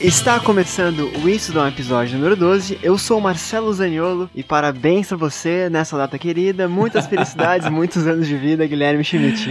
Está começando o Isso Dá um Episódio número 12. Eu sou o Marcelo Zaniolo e parabéns pra você nessa data querida. Muitas felicidades, muitos anos de vida, Guilherme Schmidt.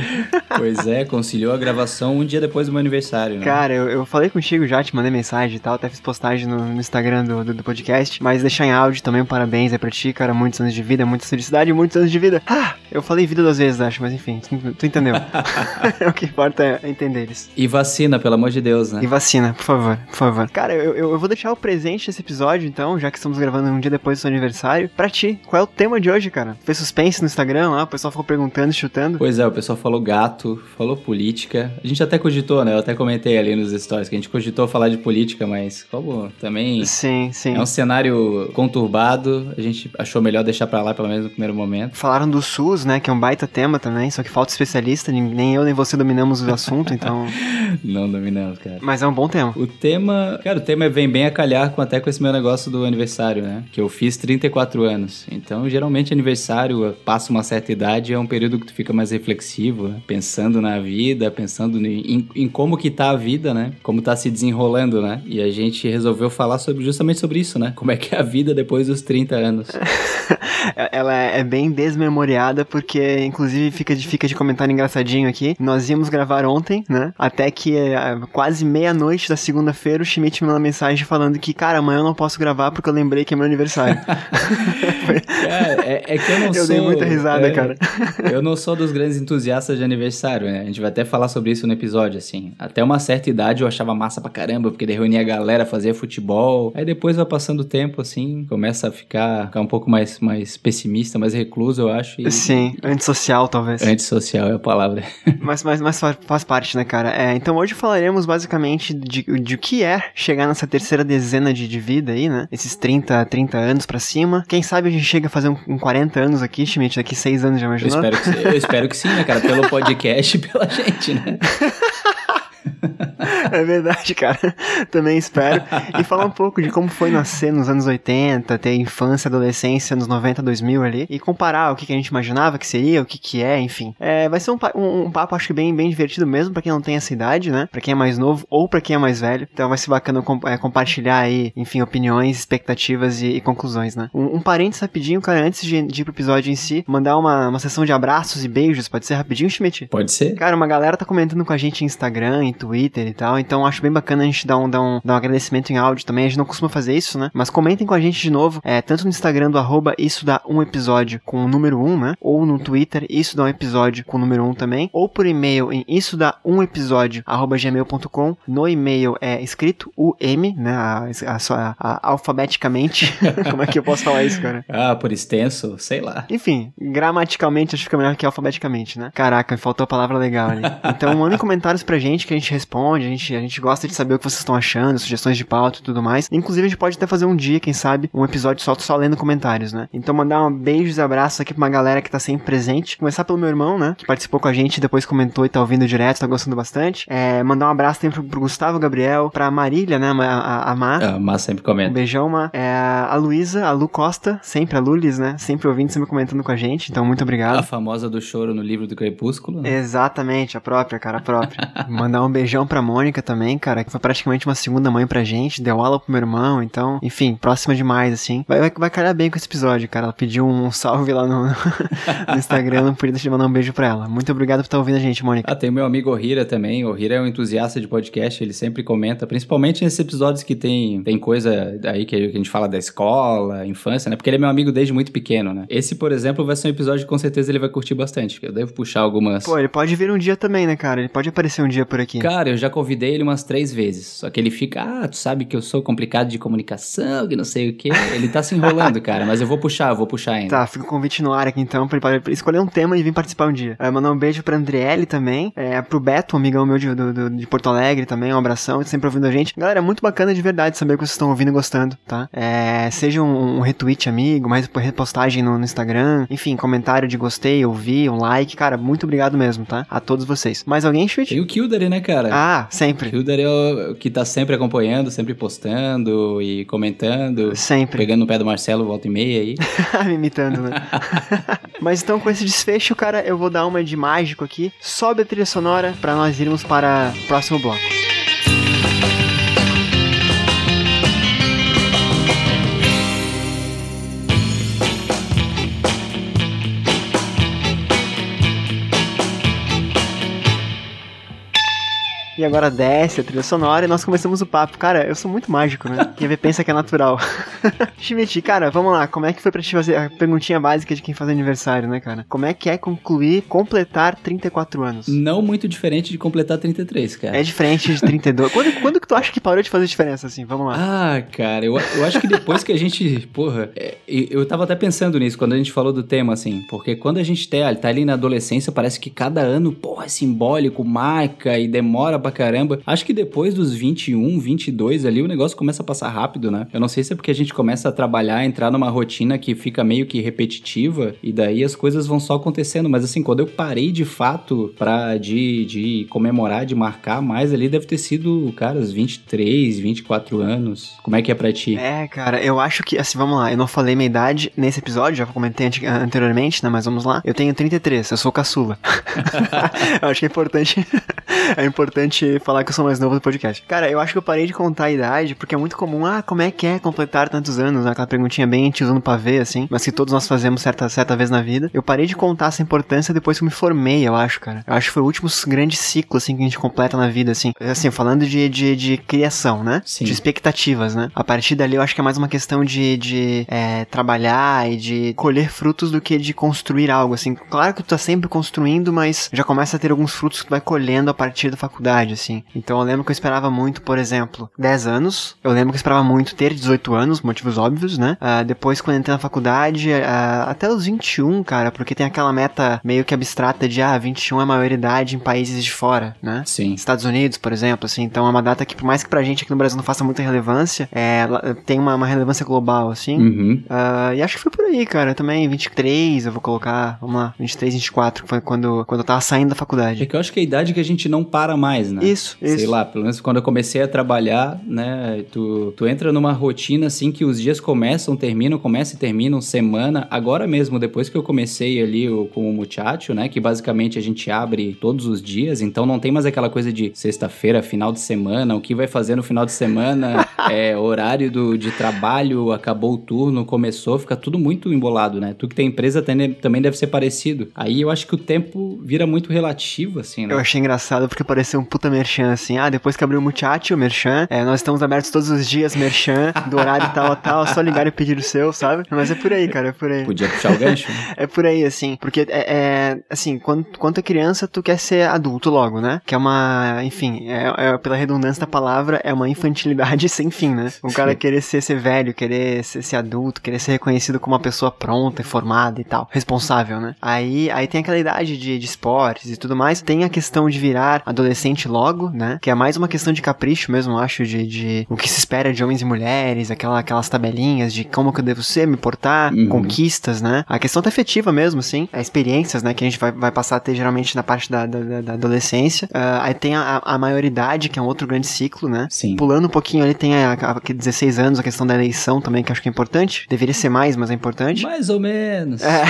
Pois é, conciliou a gravação um dia depois do meu aniversário, né? Cara, eu, eu falei contigo já, te mandei mensagem e tal, até fiz postagem no, no Instagram do, do, do podcast, mas deixar em áudio também um parabéns aí pra ti, cara. Muitos anos de vida, muita felicidade, muitos anos de vida. Ah, eu falei vida duas vezes, acho, mas enfim, tu, entendeu. o que importa é entender eles. E vacina, pelo amor de Deus, né? E vacina, por favor, por favor. Cara, eu, eu, eu vou deixar o presente desse episódio, então, já que estamos gravando um dia depois do seu aniversário, pra ti. Qual é o tema de hoje, cara? Fez suspense no Instagram lá, o pessoal ficou perguntando, chutando. Pois é, o pessoal falou gato, falou política. A gente até cogitou, né? Eu até comentei ali nos stories que a gente cogitou falar de política, mas como também Sim, sim. é um cenário conturbado, a gente achou melhor deixar pra lá pelo menos no primeiro momento. Falaram do SUS, né, que é um baita tema também, só que falta especialista, nem- nem eu nem você dominamos o assunto, então... Não dominamos, cara. Mas é um bom tema. O tema, cara, o tema vem bem a calhar com até com esse meu negócio do aniversário, né? Que eu fiz 34 anos. Então, geralmente aniversário passa uma certa idade, é um período que tu fica mais reflexivo, né? pensando na vida, pensando em, em como que tá a vida, né? Como tá se desenrolando, né? E a gente resolveu falar sobre justamente sobre isso, né? Como é que é a vida depois dos 30 anos. Ela é bem desmemoriada, porque, inclusive, fica de, fica de comentário engraçadinho aqui. Nós íamos gravar ontem, né? Até que é, quase meia-noite da segunda-feira, o Schmidt me mandou mensagem falando que, cara, amanhã eu não posso gravar porque eu lembrei que é meu aniversário. Cara, é, é que eu não Eu sou... dei muita risada, é, cara. Eu não sou dos grandes entusiastas de aniversário, né? A gente vai até falar sobre isso no episódio, assim. Até uma certa idade eu achava massa pra caramba, porque daí reunia a galera, fazia futebol. Aí depois vai passando o tempo, assim, começa a ficar, ficar um pouco mais, mais pessimista, mais recluso, eu acho. E... Sim, antissocial, talvez. Antissocial é a palavra. Mas, mas, mas fa- faz parte, né, cara? É, então hoje falaremos basicamente de, de o que é chegar nessa terceira dezena de, de vida aí, né? Esses 30, 30 anos pra cima. Quem sabe a gente chega a fazer um, um 40 anos aqui, Schmidt, daqui 6 anos já Eu imaginou? espero, que, eu espero que sim, né, cara? Pelo podcast e pela gente, né? É verdade, cara. Também espero. E falar um pouco de como foi nascer nos anos 80, ter infância, adolescência nos 90, 2000 ali. E comparar o que, que a gente imaginava que seria, o que, que é, enfim. É, vai ser um, um, um papo, acho que bem, bem divertido mesmo pra quem não tem essa idade, né? Pra quem é mais novo ou pra quem é mais velho. Então vai ser bacana com- é, compartilhar aí, enfim, opiniões, expectativas e, e conclusões, né? Um, um parênteses rapidinho, cara, antes de, de ir pro episódio em si, mandar uma, uma sessão de abraços e beijos. Pode ser rapidinho, Schmidt? Pode ser? Cara, uma galera tá comentando com a gente em Instagram, em Twitter e tal, então acho bem bacana a gente dar um, dar um, dar um agradecimento em áudio também. A gente não costuma fazer isso, né? Mas comentem com a gente de novo, é, tanto no Instagram do arroba isso dá um episódio com o número 1, né? Ou no Twitter, isso dá um episódio com o número 1 também. Ou por e-mail em isso dá um episódio arroba gmail.com. No e-mail é escrito o M, né? A, a, a- a- alfabeticamente. Como é que eu posso falar isso, cara? Ah, por extenso, sei lá. Enfim, gramaticalmente acho que fica melhor que alfabeticamente, né? Caraca, faltou a palavra legal ali. Então mandem comentários pra gente que a gente responde, a gente, a gente gosta de saber o que vocês estão achando, sugestões de pauta e tudo mais. Inclusive a gente pode até fazer um dia, quem sabe, um episódio só, só lendo comentários, né? Então mandar um beijos e abraços aqui pra uma galera que tá sempre presente. Começar pelo meu irmão, né? Que participou com a gente, depois comentou e tá ouvindo direto, tá gostando bastante. É, mandar um abraço também pro, pro Gustavo Gabriel, pra Marília, né? A, a, a Má. Ah, mas sempre Um comenta. beijão, Ma. É, a Luísa, a Lu Costa, sempre a Lulis, né? Sempre ouvindo, sempre comentando com a gente. Então, muito A obrigado. famosa do choro no livro do Crepúsculo. né? Exatamente, a própria, cara, a própria. Mandar um beijão pra Mônica também, cara, que foi praticamente uma segunda mãe pra gente, deu aula pro meu irmão, então, enfim, próxima demais, assim. Vai, vai, vai calhar bem com esse episódio, cara. Ela pediu um salve lá no, no Instagram, não podia deixar de mandar um beijo pra ela. Muito obrigado por estar ouvindo a gente, Mônica. Ah, tem o meu amigo Ohira também. O Ohira é um entusiasta de podcast, ele sempre comenta, principalmente nesses episódios que tem, tem coisa aí que a gente fala da escola, infância, né? Porque ele é meu amigo desde muito pequeno, né? Esse, por exemplo, vai ser um episódio que com certeza ele vai curtir bastante. Eu devo puxar algumas. Pô, ele pode vir um dia também, né, cara? Ele pode aparecer um dia por aqui. Cara, eu já convidei ele umas três vezes. Só que ele fica, ah, tu sabe que eu sou complicado de comunicação, que não sei o quê. Ele tá se enrolando, cara, mas eu vou puxar, eu vou puxar ainda. Tá, fica o convite no ar aqui então, pra ele pra escolher um tema e vir participar um dia. É, mandar um beijo pra Andriele também, é, pro Beto, um amigão meu de, do- de Porto Alegre também, um abração, sempre ouvindo a gente. Galera, é muito bacana de verdade saber que vocês estão ouvindo e gostando, tá? É, seja um, um retweet amigo, mais repostagem no, no Instagram, enfim, comentário de gostei, ouvi, um like, cara, muito obrigado mesmo, tá? A todos vocês. Mais alguém, Schmidt? Tem o Kildare, né, cara? Ah, O sempre. Kildare é o que tá sempre acompanhando, sempre postando e comentando. Sempre. Pegando no pé do Marcelo, volta e meia aí. Me imitando, né? Mas então, com esse desfecho, cara, eu vou dar uma de mágico aqui. Sobe a trilha sonora pra nós irmos para o próximo bloco. E agora desce a trilha sonora e nós começamos o papo. Cara, eu sou muito mágico, né? Quem vê pensa que é natural. Schmidt, cara, vamos lá. Como é que foi pra te fazer a perguntinha básica de quem faz aniversário, né, cara? Como é que é concluir, completar 34 anos? Não muito diferente de completar 33, cara. É diferente de 32. quando, quando que tu acha que parou de fazer diferença, assim? Vamos lá. Ah, cara, eu, eu acho que depois que a gente. Porra, é, eu tava até pensando nisso quando a gente falou do tema, assim. Porque quando a gente tá, tá ali na adolescência, parece que cada ano, porra, é simbólico, marca e demora pra caramba. Acho que depois dos 21, 22 ali, o negócio começa a passar rápido, né? Eu não sei se é porque a gente começa a trabalhar, entrar numa rotina que fica meio que repetitiva e daí as coisas vão só acontecendo. Mas assim, quando eu parei de fato pra, de, de comemorar, de marcar mais ali, deve ter sido, cara, os 23, 24 anos. Como é que é pra ti? É, cara, eu acho que, assim, vamos lá, eu não falei minha idade nesse episódio, já comentei anteriormente, né? Mas vamos lá. Eu tenho 33, eu sou caçula. eu acho que é importante. é importante falar que eu sou mais novo do podcast. Cara, eu acho que eu parei de contar a idade, porque é muito comum, ah, como é que é completar tantos anos? Aquela perguntinha bem tiozão pra ver, assim, mas que todos nós fazemos certa, certa vez na vida. Eu parei de contar essa importância depois que eu me formei, eu acho, cara. Eu acho que foi o último grande ciclo, assim, que a gente completa na vida, assim. Assim, falando de, de, de criação, né? Sim. De expectativas, né? A partir dali eu acho que é mais uma questão de, de é, trabalhar e de colher frutos do que de construir algo, assim. Claro que tu tá sempre construindo, mas já começa a ter alguns frutos que tu vai colhendo a partir da faculdade, assim. Então eu lembro que eu esperava muito, por exemplo, 10 anos. Eu lembro que eu esperava muito ter 18 anos, motivos óbvios, né? Uh, depois, quando entrei na faculdade, uh, até os 21, cara, porque tem aquela meta meio que abstrata de, ah, 21 é a maioridade em países de fora, né? Sim. Estados Unidos, por exemplo, assim. Então é uma data que, por mais que pra gente aqui no Brasil não faça muita relevância, é, tem uma, uma relevância global, assim. Uhum. Uh, e acho que foi por aí, cara. Também 23, eu vou colocar, vamos lá, 23, 24, que foi quando, quando eu tava saindo da faculdade. É que eu acho que é a idade que a gente não para mais, né? Isso, Sei isso. lá, pelo menos quando eu comecei a trabalhar, né? Tu, tu entra numa rotina assim que os dias começam, terminam, começam e terminam, semana. Agora mesmo, depois que eu comecei ali o, com o Muchacho, né? Que basicamente a gente abre todos os dias, então não tem mais aquela coisa de sexta-feira, final de semana, o que vai fazer no final de semana, é horário do, de trabalho, acabou o turno, começou, fica tudo muito embolado, né? Tu que tem empresa também deve ser parecido. Aí eu acho que o tempo vira muito relativo, assim, né? Eu achei engraçado porque pareceu um puta merchan, assim. Ah, depois que abriu o Muchacho, merchan. É, nós estamos abertos todos os dias, merchan, do horário tal a tal, só ligar e pedir o seu, sabe? Mas é por aí, cara, é por aí. Podia puxar o gancho? né? É por aí, assim, porque é, é assim, quando, quando é criança, tu quer ser adulto logo, né? Que é uma, enfim, é, é, pela redundância da palavra, é uma infantilidade sem fim, né? O cara querer ser, ser velho, querer ser, ser adulto, querer ser reconhecido como uma pessoa pronta, formada e tal, responsável, né? Aí, aí tem aquela idade de, de esportes e tudo mais, tem a questão de virar adolescente logo, né? Que é mais uma questão de capricho mesmo, acho, de, de o que se espera de homens e mulheres, aquela, aquelas tabelinhas de como que eu devo ser, me portar, Uhum. conquistas, né? A questão tá afetiva mesmo, assim, é experiências, né? Que a gente vai, vai passar a ter geralmente na parte da, da, da- adolescência. Ah, aí tem a, a maioridade, que é um outro grande ciclo, né? Sim. Pulando um pouquinho ali, tem a, a, aquele 16 anos, a questão da eleição também, que eu acho que é importante. Deveria ser mais, mas é importante. Mais ou menos. É.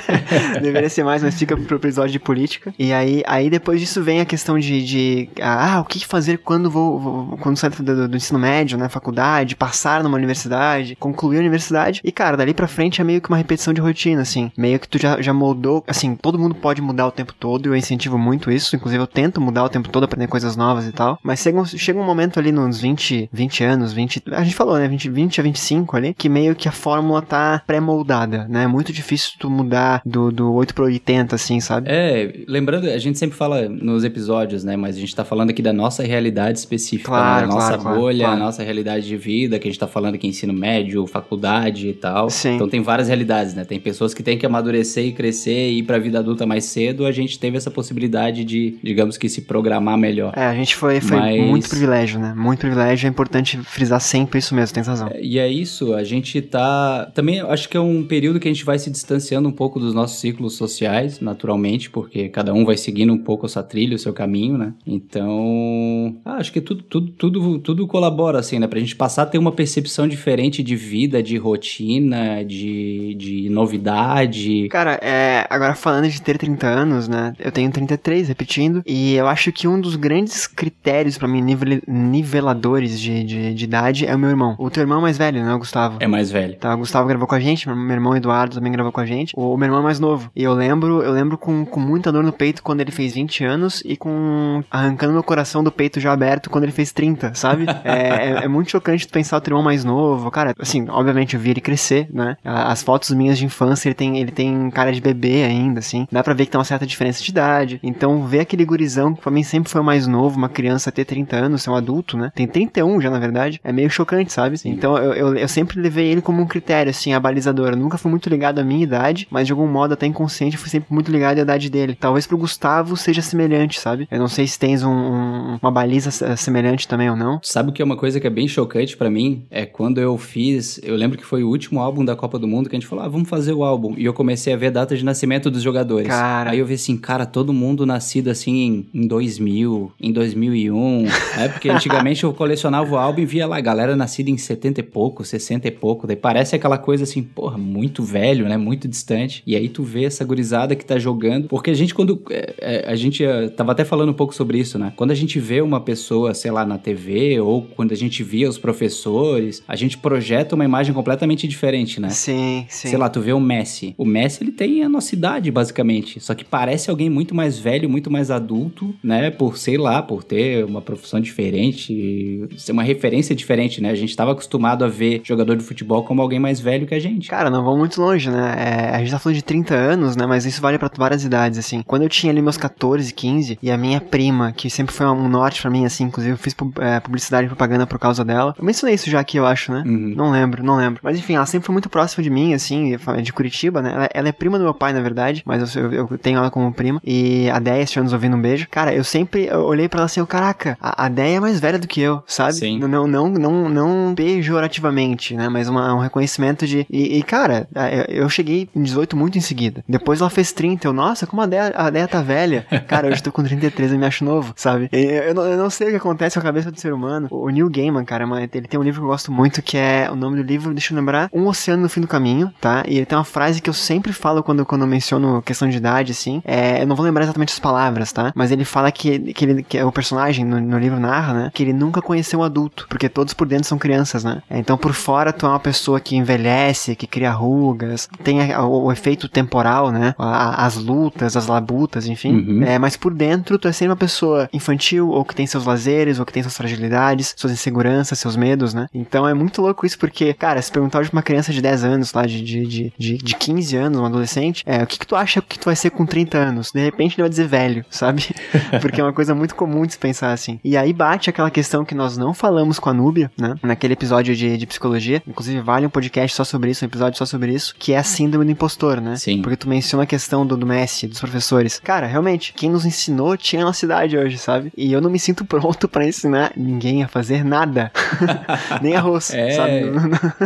Deveria ser mais, mas fica pro episódio de política. E aí, aí depois disso vem a questão de, de ah, o que fazer quando vou, vou- quando sair do, do- ensino médio, né, faculdade, passar numa universidade, concluir a universidade. E cara, dali pra frente é meio que uma repetição de rotina, assim. Meio que tu já, já moldou, assim, todo mundo pode mudar o tempo todo, eu incentivo muito isso, inclusive eu tento mudar o tempo todo, aprender coisas novas e tal. Mas chega um, chega um momento ali nos 20, 20 anos, 20, a gente falou, né, 20, 20 a 25 ali, que meio que a fórmula tá pré-moldada, né? É muito difícil tu mudar do, do 8 pro 80, assim, sabe? É, lembrando, a gente sempre fala nos episódios, né? Mas a gente tá falando aqui da nossa realidade específica, Claro, né? a nossa claro, bolha, claro. a nossa realidade de vida, que a gente tá falando aqui ensino médio, faculdade e tal. Sim. Então tem várias realidades, né? Tem pessoas que têm que amadurecer e crescer e ir pra vida adulta mais cedo. A gente teve essa possibilidade de, digamos que, se programar melhor. É, a gente foi, foi Mas- muito privilégio, né? Muito privilégio, é importante frisar sempre isso mesmo, tem razão. E é isso, a gente tá. Também acho que é um período que a gente vai se distanciando um pouco dos nossos ciclos sociais, naturalmente, porque cada um vai seguindo um pouco a sua trilha, o seu caminho, né? Então. ah, acho que tudo, tudo, tudo, tudo colabora, assim, né? Pra gente passar a ter uma percepção diferente de vida, de rotina, de, de novidade. Cara, é, agora falando de ter 30 anos, né? Eu tenho 33, repetindo, e eu acho que um dos grandes critérios pra mim, nivel- niveladores de, de, de idade, é o meu irmão. O teu irmão mais velho, né? Gustavo. É mais velho. Tá, o Gustavo gravou com a gente, meu irmão Eduardo também gravou com a gente. O meu irmão é mais novo. E eu lembro, eu lembro com, com muita dor no peito quando ele fez 20 anos e com. Arrancando meu coração do peito já aberto quando ele fez 30, sabe? é, é, é, muito chocante tu pensar o teu irmão mais novo. Cara, assim, obviamente eu vi ele crescer, né? As fotos minhas de infância, ele tem, ele tem cara de bebê ainda, assim. Dá pra ver que tem uma certa diferença de idade. Então, ver aquele gurizão, que pra mim sempre foi o mais novo, uma criança ter 30 anos, ser um adulto, né? Tem 31 já, na verdade. É meio chocante, sabe? Sim. Então, eu, eu, eu, sempre levei ele como um critério, assim, a balizadora. Eu nunca fui muito ligado à minha idade, mas de algum modo, até inconsciente, fui sempre muito ligado à idade dele. Talvez pro Gustavo seja semelhante, sabe? Eu não sei se um, um, uma baliza semelhante também ou não. Sabe o que é uma coisa que é bem chocante para mim? É quando eu fiz. Eu lembro que foi o último álbum da Copa do Mundo que a gente falou, ah, vamos fazer o álbum. E eu comecei a ver a data de nascimento dos jogadores. Cara. Aí eu vi assim, cara, todo mundo nascido assim em, em 2000, em 2001. é porque antigamente eu colecionava o álbum e via lá, galera nascida em 70 e pouco, 60 e pouco. Daí parece aquela coisa assim, porra, muito velho, né? Muito distante. E aí tu vê essa gurizada que tá jogando. Porque a gente, quando. É, é, a gente uh, tava até falando um pouco sobre isso, né? Quando a gente vê uma pessoa, sei lá, na TV, ou quando a gente via os professores, a gente projeta uma imagem completamente diferente, né? Sim, sim. Sei lá, tu vê o Messi. O Messi, ele tem a nossa idade, basicamente. Só que parece alguém muito mais velho, muito mais adulto, né? Por, sei lá, por ter uma profissão diferente, ser uma referência diferente, né? A gente tava acostumado a ver jogador de futebol como alguém mais velho que a gente. Cara, não vamos muito longe, né? É, a gente tá falando de 30 anos, né? Mas isso vale para várias idades, assim. Quando eu tinha ali meus 14, 15, e a minha prima, que sempre foi um norte para mim, assim, inclusive eu fiz é, publicidade e propaganda por causa dela. Eu mencionei isso já aqui, eu acho, né? Uhum. Não lembro, não lembro. Mas enfim, ela sempre foi muito próxima de mim, assim, de Curitiba, né? Ela, ela é prima do meu pai, na verdade, mas eu, eu, eu tenho ela como prima. E a Deia, se nos ouvindo, um beijo. Cara, eu sempre eu olhei para ela assim, caraca, a, a Deia é mais velha do que eu, sabe? Sim. Não, não, não, não pejorativamente, né? Mas uma, um reconhecimento de. E, e cara, eu cheguei em 18 muito em seguida. Depois ela fez 30. Eu, nossa, como a Deia, a Deia tá velha. Cara, hoje tô com 33 e me acho novo, sabe? Eu, eu, não, eu, não, sei o que acontece com a cabeça do ser humano. O Neil Gaiman, cara, ele tem um livro que eu gosto muito que é. O nome do livro, deixa eu lembrar, Um Oceano no Fim do Caminho, tá? E ele tem uma frase que eu sempre falo quando, quando eu menciono questão de idade, assim. É, eu não vou lembrar exatamente as palavras, tá? Mas ele fala que, que, ele, que é o personagem no, no livro narra, né? Que ele nunca conheceu um adulto, porque todos por dentro são crianças, né? Então por fora tu é uma pessoa que envelhece, que cria rugas, tem a, o, o, efeito temporal, né? A, as lutas, as labutas, enfim. Uhum. É, mas por dentro tu é sempre uma pessoa infantil, ou que tem seus lazeres, ou que tem suas fragilidades, suas inseguranças, seus medos, né? Então é muito louco isso, porque, cara, se perguntar pra uma criança de 10 anos, lá, de, de, de, de, de 15 anos, um adolescente, é, o que, que tu acha que tu vai ser com 30 anos? De repente ele vai dizer velho, sabe? porque é uma coisa muito comum de se pensar assim. E aí bate aquela questão que nós não falamos com a Núbia, né? Naquele episódio de, de psicologia, inclusive vale um podcast só sobre isso, um episódio só sobre isso, que é a síndrome do impostor, né? Sim. Porque tu menciona a questão do, do Messi, dos professores. Cara, realmente, quem nos ensinou tinha a nossa idade hoje, sabe? E eu não me sinto pronto para ensinar ninguém a fazer nada. Nem arroz, é, sabe?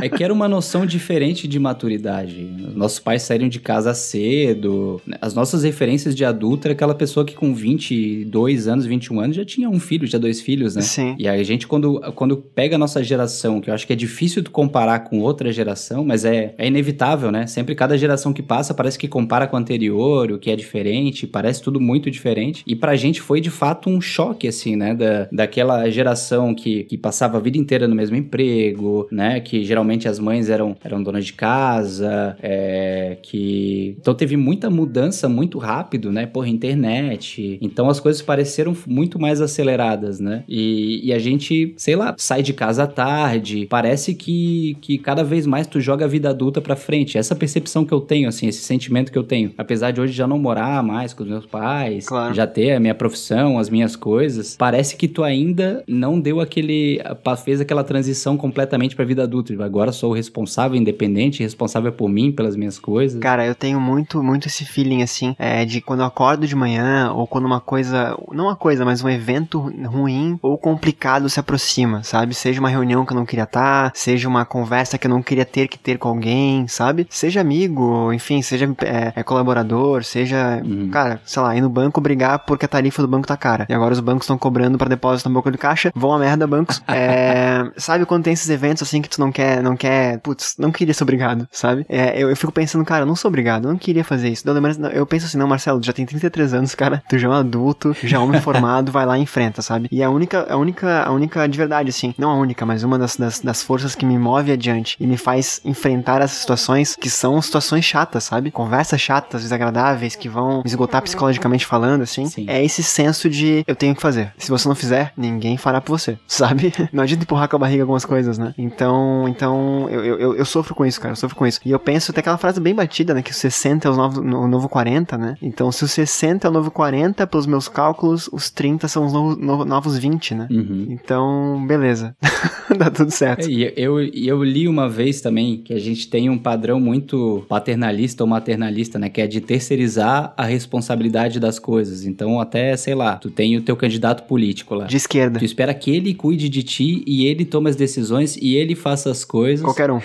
é que era uma noção diferente de maturidade. Nossos pais saíram de casa cedo. As nossas referências de adulto era aquela pessoa que com 22 anos, 21 anos já tinha um filho, já dois filhos, né? Sim. E aí a gente, quando, quando pega a nossa geração, que eu acho que é difícil tu comparar com outra geração, mas é, é inevitável, né? Sempre cada geração que passa parece que compara com a anterior, o que é diferente, parece tudo muito diferente. E pra gente foi de fato um choque, assim, né? Da, daquela geração que, que passava a vida inteira no mesmo emprego, né? Que geralmente as mães eram, eram donas de casa, é, que. Então teve muita mudança muito rápido, né? Porra, internet. Então as coisas pareceram muito mais aceleradas, né? E, e a gente, sei lá, sai de casa à tarde. Parece que, que cada vez mais tu joga a vida adulta pra frente. Essa percepção que eu tenho, assim, esse sentimento que eu tenho. Apesar de hoje já não morar mais com os meus pais, claro. já ter a minha profissão, as minhas coisas, parece que tu ainda não deu aquele. fez aquela transição completamente pra vida adulta. Agora sou responsável, independente, responsável por mim, pelas minhas coisas. Cara, eu tenho muito, muito esse feeling, assim, é, de quando eu acordo de manhã, ou quando uma coisa. Não uma coisa, mas um evento ruim ou complicado se aproxima, sabe? Seja uma reunião que eu não queria estar, seja uma conversa que eu não queria ter que ter com alguém, sabe? Seja amigo, enfim, seja é, é colaborador, seja, uhum. cara, sei lá, ir no banco brigar porque a tarifa do banco tá cara. E agora os bancos estão cobrando para depósito na boca de caixa, vão a merda bancos. é, sabe quando tem esses eventos assim que tu não quer, não quer, putz, não queria ser obrigado, sabe? É, eu, eu fico pensando, cara, eu não sou obrigado, eu não queria fazer isso. Eu penso assim, não, Marcelo, tu já tem 33 anos, cara, tu já é um adulto, já é homem formado, vai lá e enfrenta, sabe? E a única, a única, a única de verdade, assim, não a única, mas uma das, das, das forças que me move adiante e me faz enfrentar essas situações que são situações chatas, sabe? Conversas chatas, desagradáveis, que vão me esgotar psicologicamente falando, assim. Sim. é esse senso de eu tenho que fazer. Se você não fizer, ninguém fará por você, sabe? Não adianta empurrar com a barriga algumas coisas, né? Então, então eu, eu, eu sofro com isso, cara, eu sofro com isso. E eu penso até aquela frase bem batida, né? Que o 60 é o novo, o novo 40, né? Então, se o 60 é o novo 40, pelos meus cálculos, os 30 são os novos, novos 20, né? Uhum. Então, beleza. Dá tudo certo. É, e eu, eu li uma vez também que a gente tem um padrão muito paternalista ou maternalista, né? Que é de terceirizar a responsabilidade das coisas. Então, até, sei lá, tu tem o teu candidato político lá. De esquerda. Tu espera que ele cuide de ti e ele tome as decisões e ele faça as coisas. Qualquer um.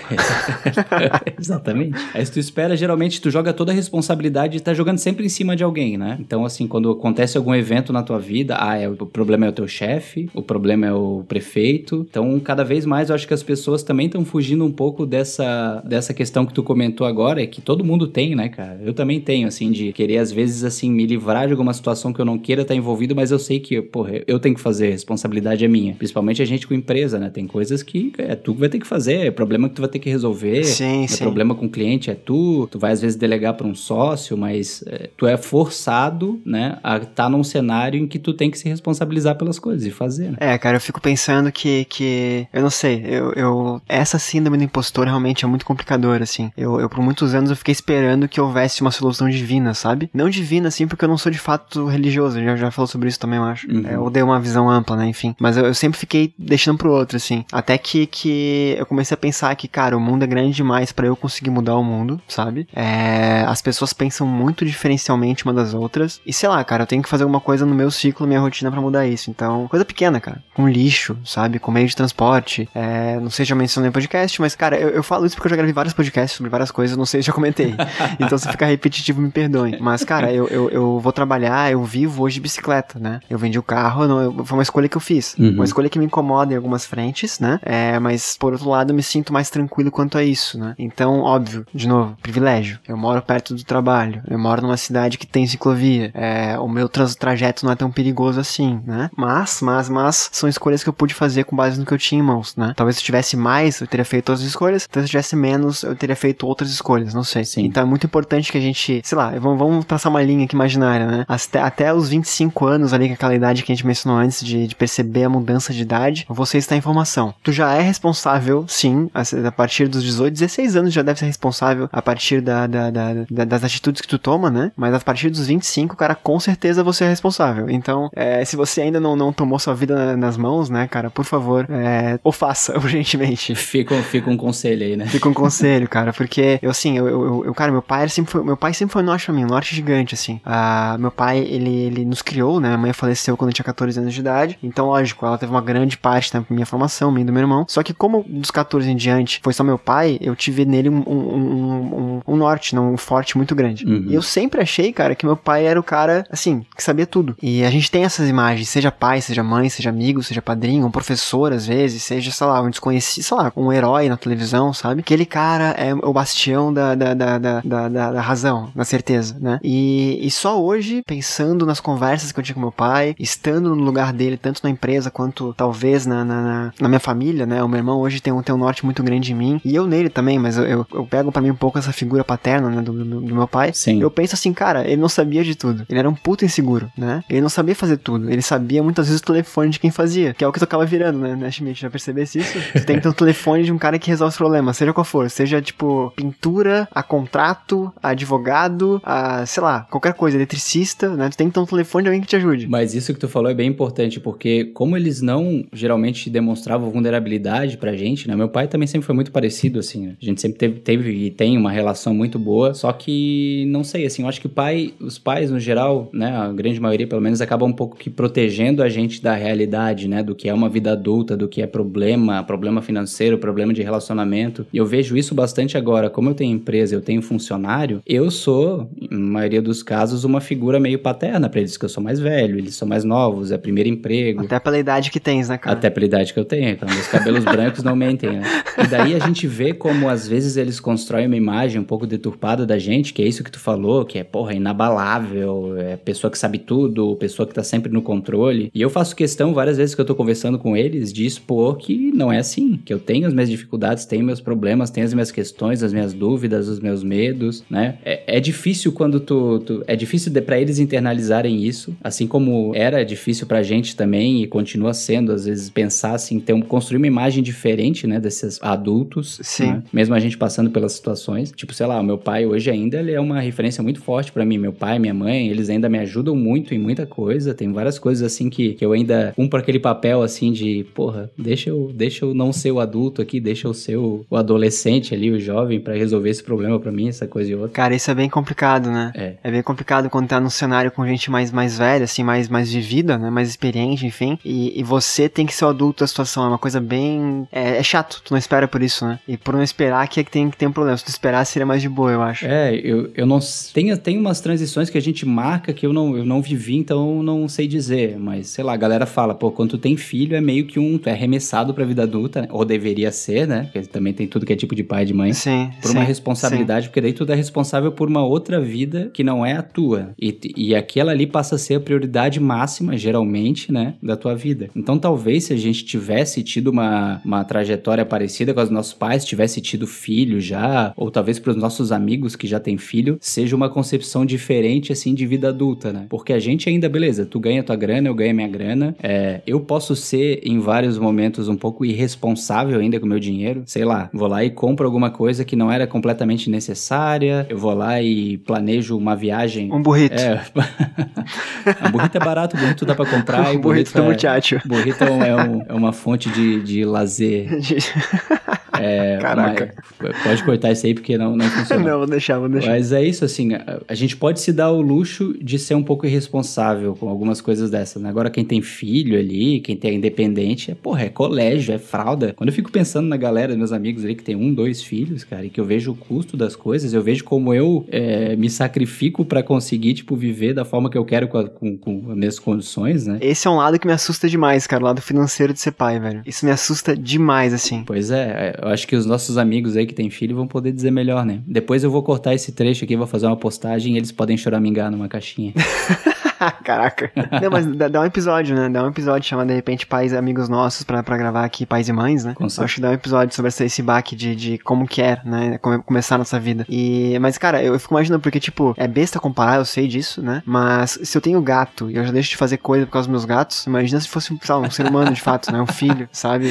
Exatamente. Aí tu espera, geralmente tu joga toda a responsabilidade e tá jogando sempre em cima de alguém, né? Então, assim, quando acontece algum evento na tua vida, ah, é, o problema é o teu chefe, o problema é o prefeito. Então, cada vez mais eu acho que as pessoas também estão fugindo um pouco dessa, dessa questão que tu comentou agora, é que todo mundo tem, né, cara? Eu também tenho, assim, de querer, às vezes, assim, me livrar de alguma situação que eu não queira estar envolvido, mas eu sei que, porra, eu tenho que fazer, a responsabilidade é minha. Principalmente a gente com empresa, né? Tem coisas que é tu que vai ter que fazer, é problema que tu vai ter que resolver. Sim, é sim. problema com o cliente, é tu. Tu vai, às vezes, delegar para um sócio, mas é, tu é forçado, né, a estar tá num cenário em que tu tem que se responsabilizar pelas coisas e fazer, né? É, cara, eu fico pensando que, que eu não sei, eu, eu essa síndrome do impostor realmente é muito complicadora, assim. Eu, eu, por muitos anos, eu fiquei esperando que houvesse uma solução divina, sabe? Não divina, assim, porque eu não sou de fato religioso, já, já falou sobre isso também, eu acho. Uhum. É, eu dei uma visão ampla, né, enfim. Mas eu, eu, sempre fiquei deixando pro outro, assim. Até que, que eu comecei a pensar que, cara, o mundo é grande demais para eu conseguir mudar o mundo, sabe? É, as pessoas pensam muito diferencialmente uma das outras. E sei lá, cara, eu tenho que fazer alguma coisa no meu ciclo, minha rotina para mudar isso. Então, coisa pequena, cara. Com lixo, sabe? Com meio de transporte. É, não sei se já mencionei podcast, mas, cara, eu, eu, falo isso porque eu já gravei vários podcasts sobre várias coisas, não sei se já comentei. então, se ficar repetitivo, me perdoem. Mas, cara, eu, eu, eu, vou trabalhar, eu vivo hoje de bicicleta, né? Eu vendi o carro, não, eu, foi uma escolha que eu fiz. Uhum. Uma escolha que me incomoda em algumas frentes, né? É, mas, por outro lado, eu me sinto mais tranquilo quanto a isso, né? Então, óbvio, de novo, privilégio. Eu moro perto do trabalho, eu moro numa cidade que tem ciclovia. É, o meu tra trajeto não é tão perigoso assim, né? Mas, mas, mas, são escolhas que eu pude fazer com base no que eu tinha em mãos, né? Talvez se eu tivesse mais, eu teria feito outras escolhas. Talvez se eu tivesse menos, eu teria feito outras escolhas, não sei. Sim. Então é muito importante que a gente, sei lá, vamos, vamos traçar uma linha aqui imaginária, né? Até, até os 25 anos ali, que é aquela idade que a gente mencionou antes de, de perceber a mudança de idade, você está em formação. Tu já é responsável, sim, a, partir dos 18, 16 anos já deve ser responsável a partir da, da, da, da das atitudes que tu toma, né? Mas a partir dos 25, cara, com certeza você é responsável. Então, é, se você ainda não, não tomou sua vida nas mãos, né, cara, por favor, é, ou faça urgentemente. Fica, fica um conselho aí, né? Fica um conselho, cara, porque eu, assim, eu, eu, eu cara, meu pai sempre foi, meu pai sempre foi norte pra mim, um norte gigante, assim. Ah, meu pai, ele, ele nos criou, né? Minha mãe faleceu quando eu tinha 14 anos de idade, então, lógico, ela teve uma grande parte da minha formação, minha e do meu irmão. Só que, como dos 14 em diante foi só meu pai, eu tive nele um, um, um, um norte, não, um forte muito grande. Uhum. E eu sempre achei, cara, que meu pai era o cara, assim, que sabia tudo. E a gente tem essas imagens, seja pai, seja mãe, seja amigo, seja padrinho, um professor às vezes, seja, sei lá, um desconhecido, sei lá, um herói na televisão, sabe? Aquele cara é o bastião da, da, da, da, da, da razão, da certeza, né? E, e só hoje, pensando nas conversas que eu com meu pai, estando no lugar dele, tanto na empresa quanto talvez na, na, na minha família, né? O meu irmão hoje tem um, tem um norte muito grande em mim, e eu nele também, mas eu, eu, eu pego para mim um pouco essa figura paterna, né, do, do, do, meu pai. Sim. Eu penso assim, cara, ele não sabia de tudo. Ele era um puto inseguro, né? Ele não sabia fazer tudo. Ele sabia muitas vezes o telefone de quem fazia, que é o que tu acaba virando, né, né Schmidt? Já percebesse isso? Tu tem que ter um telefone de um cara que resolve os problemas, seja qual for. Seja, tipo, pintura, a contrato, a advogado, a, sei lá, qualquer coisa, eletricista, né? Tu tem que ter um telefone de alguém que te ajude. Mas isso que tu falou é bem importante, porque como eles não geralmente demonstravam vulnerabilidade pra gente, né? Meu pai também sempre foi muito parecido, assim. Né? A gente sempre teve, teve e tem uma relação muito boa, só que, não sei, assim, eu acho que o pai, os pais, no geral, né? A grande maioria, pelo menos, acabam um pouco que protegendo a gente da realidade, né? Do que é uma vida adulta, do que é problema, problema financeiro, problema de relacionamento. E eu vejo isso bastante agora. Como eu tenho empresa, eu tenho funcionário, eu sou, na maioria dos casos, uma figura meio paterna para eles, que eu sou mais velho, eles são mais novos, é primeiro emprego. Até pela idade que tens, né, cara? Até pela idade que eu tenho, então meus cabelos brancos não mentem, né? E daí a gente vê como às vezes eles constroem uma imagem um pouco deturpada da gente, que é isso que tu falou, que é, porra, inabalável, é pessoa que sabe tudo, pessoa que tá sempre no controle. E eu faço questão, várias vezes que eu tô conversando com eles, de expor que não é assim, que eu tenho as minhas dificuldades, tenho meus problemas, tenho as minhas questões, as minhas dúvidas, os meus medos, né? É, é difícil quando tu, tu é difícil para eles internalizarem isso, assim como era difícil pra gente também e continua sendo, às vezes, pensar assim, ter um, construir uma imagem diferente, né, desses adultos, Sim. Né? mesmo a gente passando pelas situações. Tipo, sei lá, o meu pai hoje ainda ele é uma referência muito forte para mim. Meu pai, minha mãe, eles ainda me ajudam muito em muita coisa. Tem várias coisas assim que, que eu ainda cumpro aquele papel assim de, porra, deixa eu, deixa eu não ser o adulto aqui, deixa eu ser o, o adolescente ali, o jovem, para resolver esse problema para mim, essa coisa e outra. Cara, isso é bem complicado, né? É. É bem complicado quando tá num cenário com gente mais, mais velha, assim, mais, mais vivida, né? Mais experiente, enfim. E, e você tem que ser o adulto da situação. É uma coisa bem. É, é chato, tu não espera por isso, né? E por não esperar que é que tem que ter um problema. Se tu esperar, seria mais de boa, eu acho. É, eu, eu não. Tem, tem umas transições que a gente marca que eu não, eu não vivi, então não sei dizer. Mas, sei lá, a galera fala, pô, quando tu tem filho, é meio que um. Tu é arremessado pra vida adulta, né? Ou deveria ser, né? Porque também tem tudo que é tipo de pai e de mãe. Sim. Por sim, uma responsabilidade, porque daí tu é responsável por uma outra vida que não é a tua. E, e aquela ali passa a ser a prioridade máxima, geralmente, né? Da tua vida. Então, talvez se a gente tivesse tido uma, uma trajetória parecida com os nossos pais, tivesse tido filho já, ou talvez para os nossos amigos que já têm filho, seja uma concepção diferente, assim, de vida adulta, né? Porque a gente ainda, beleza, tu ganha tua grana, eu ganho minha grana. É, eu posso ser, em vários momentos, um pouco irresponsável ainda com o meu dinheiro. Sei lá, vou lá e compro alguma coisa que não era completamente necessária. Eu vou lá e planejo uma viagem. Um burrito. É. a burrito é barato, o burrito dá pra comprar. Um burrito do é, muchacho. burrito é, um- é uma fonte de, de lazer. É, Caraca. mas- pode cortar isso aí porque não, não funciona. não, vou deixar, vou deixar. Mas é isso, assim, a, a gente pode se dar o luxo de ser um pouco irresponsável com algumas coisas dessas, né? Agora, quem tem filho ali, quem tem independente, é, porra, é colégio, é fralda. Quando eu fico pensando na galera, meus amigos ali que tem um, dois filhos, cara, e que eu vejo o custo das coisas, eu vejo como eu é, me sacrifico pra conseguir, tipo, viver da forma que eu quero com, a- com, com as minhas condições, né? Esse é um lado que me assusta demais, cara, o lado financeiro de ser pai, velho. Isso me assusta demais, assim. Pois é, eu acho que os nossos amigos aí que têm filho vão poder dizer melhor, né? Depois eu vou cortar esse trecho aqui, vou fazer uma postagem e eles podem choramingar numa caixinha. Caraca. Não, mas dá, dá um episódio, né? Dá um episódio chamado, de repente, Pais e Amigos Nossos pra, pra gravar aqui, Pais e Mães, né? Eu acho que dá um episódio sobre esse, esse baque de, de como que é, né? Come- começar a nossa vida. E, mas, cara, eu, eu fico imaginando, porque, tipo, é besta comparar, eu sei disso, né? Mas se eu tenho gato e eu já deixo de fazer coisa por causa dos meus gatos, imagina se fosse, sei lá, um ser humano de fato, né? Um filho, sabe?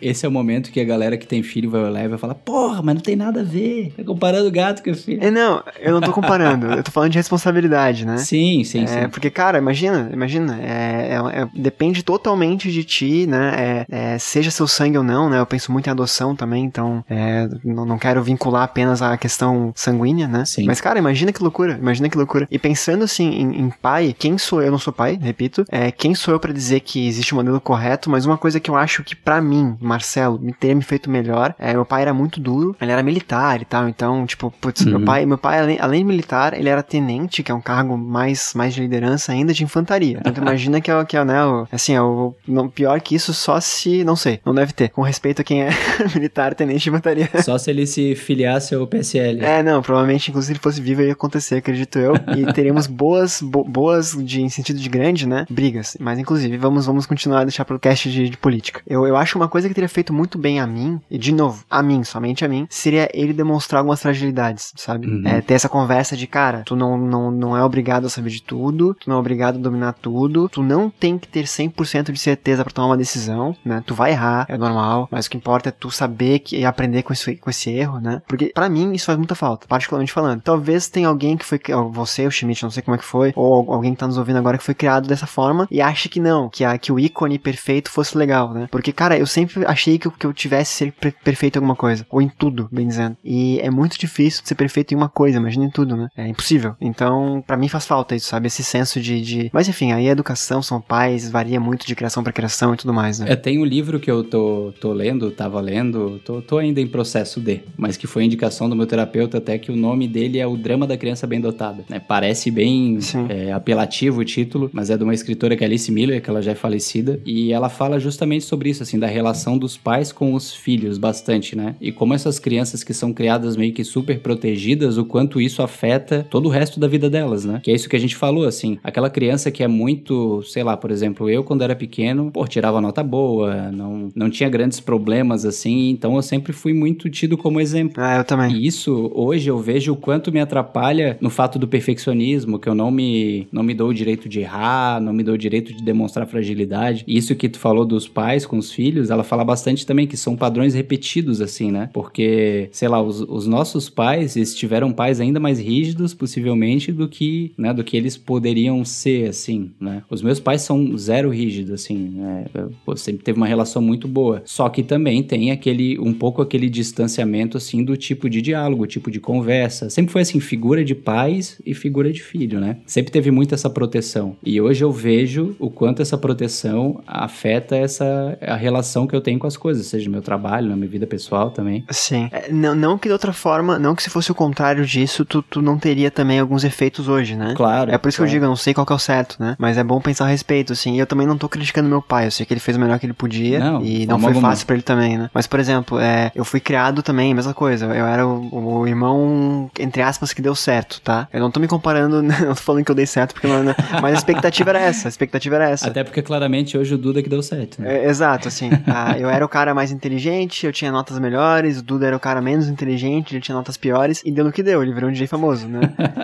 Esse é o momento que a galera que tem filho vai olhar e vai falar: Porra, mas não tem nada a ver. Tá comparando gato com filho. É, não, eu não tô comparando, eu tô falando de responsabilidade, né? Sim, sim, sim. É, porque, cara, imagina, imagina, é, é- é- depende totalmente de ti, né? É, é, seja seu sangue ou não, né? Eu penso muito em adoção também, então é, não, não quero vincular apenas a questão sanguínea, né? Sim. Mas, cara, imagina que loucura, imagina que loucura. E pensando assim em, em pai, quem sou eu? Eu não sou pai, repito. É, quem sou eu pra dizer que existe um modelo correto? Mas uma coisa que eu acho que pra mim, Marcelo, me teria me feito melhor. É, meu pai era muito duro, ele era militar e tal, então, tipo, putz, meu Uhum. pai, meu pai, além, além de militar, ele era tenente, que é um cargo mais, mais de liderança ainda de infantaria. Então, tu imagina que é, o- que é né, o, assim, é o, não, pior que isso, só se, não sei, não deve ter. Com respeito a quem é militar, tenente de infantaria. Só se ele se filiasse ao PSL. É, não, provavelmente, inclusive, se ele fosse vivo, ia acontecer, acredito eu. E teríamos boas, bo- boas de, em sentido de grande, né? Brigas. Mas, inclusive, vamos, vamos continuar a deixar pro cast de, de política. Eu, eu acho uma coisa que teria feito muito bem a mim, e de novo, a mim, somente a mim, seria ele demonstrar algumas fragilidades, sabe? Uhum. É, ter essa conversa de, cara, tu não, não, não é obrigado a saber de tudo, tu não é obrigado a dominar tudo, tu não tem que ter 100% de certeza pra tomar uma decisão, né? Tu vai errar, é normal, mas o que importa é tu saber que, e aprender com esse, com esse erro, né? Porque pra mim isso faz muita falta, particularmente falando. Talvez tenha alguém que foi, você, o Schmidt, não sei como é que foi, ou alguém que tá nos ouvindo agora que foi criado dessa forma e acha que não, que, a, que o ícone perfeito fosse legal, né? Porque, cara, eu sempre achei que, eu- que eu tivesse ser per- perfeito em alguma coisa, ou em tudo, bem dizendo. E é muito difícil ser perfeito em uma coisa, imagina em tudo, né? É impossível. Então, pra mim faz falta isso, sabe? Esse senso de, de... Mas enfim, aí a educação, são pais, varia muito de criação pra criação e tudo mais, né? É, tem um livro que eu tô, tô lendo, tava lendo, tô, tô ainda em processo de, mas que foi indicação do meu terapeuta até que o nome dele é O Drama da Criança Bem Dotada. né? Parece bem é, apelativo o título, mas é de uma escritora que é Alice Miller, que ela já é falecida, e ela fala justamente sobre isso, assim, da relação dos pais com os filhos, bastante, né? E como essas crianças que são criadas meio que super protegidas, o quanto isso afeta todo o resto da vida delas, né? Que é isso que a gente falou, assim. Aquela criança que é muito, sei lá, por exemplo, eu quando era pequeno, pô, tirava nota boa, não, não tinha grandes problemas, assim, então eu sempre fui muito tido como exemplo. Ah, eu também. E isso, hoje, eu vejo o quanto me atrapalha no fato do perfeccionismo, que eu não me, não me dou o direito de errar, não me dou o direito de demonstrar fragilidade. Isso que tu falou dos pais com os filhos, ela fala bastante também que são padrões repetidos, assim, né? Porque, sei lá, os, os nossos pais, eles tiveram pais ainda mais rígidos, possivelmente, do que, né, do que eles poderiam ser, assim, né? Os meus pais são zero rígidos, assim, né? Eu sempre teve uma relação muito boa. Só que também tem aquele, um pouco aquele distanciamento, assim, do tipo de diálogo, tipo de conversa. Sempre foi, assim, figura de pais e figura de filho, né? Sempre teve muito essa proteção. E hoje eu vejo o quanto essa proteção afeta essa a relação que eu tenho com as coisas, seja no meu trabalho, na minha vida pessoal também. Sim. É, não, não que de outra forma, não que se fosse o contrário disso, tu, tu não teria também alguns efeitos hoje, né? Claro. É por isso claro. que eu digo, não sei qual que é o certo, né? Mas é bom pensar a respeito, assim. E eu também não tô criticando meu pai, eu sei que ele fez o melhor que ele podia Não, e não foi fácil pra ele também, né? Mas, por exemplo, é, eu fui criado também, mesma coisa. Eu era o, o irmão, entre aspas, que deu certo, tá? Eu não tô me comparando, não tô falando que eu dei certo, porque não, não- mas a expectativa era essa, a expectativa era essa. Até porque claramente hoje o Duda que deu certo, né? É, exato, assim. ah, eu era o cara mais inteligente, eu tinha notas melhores, o Duda era o cara menos inteligente, ele tinha notas piores, e deu no que deu, ele virou um DJ famoso, né?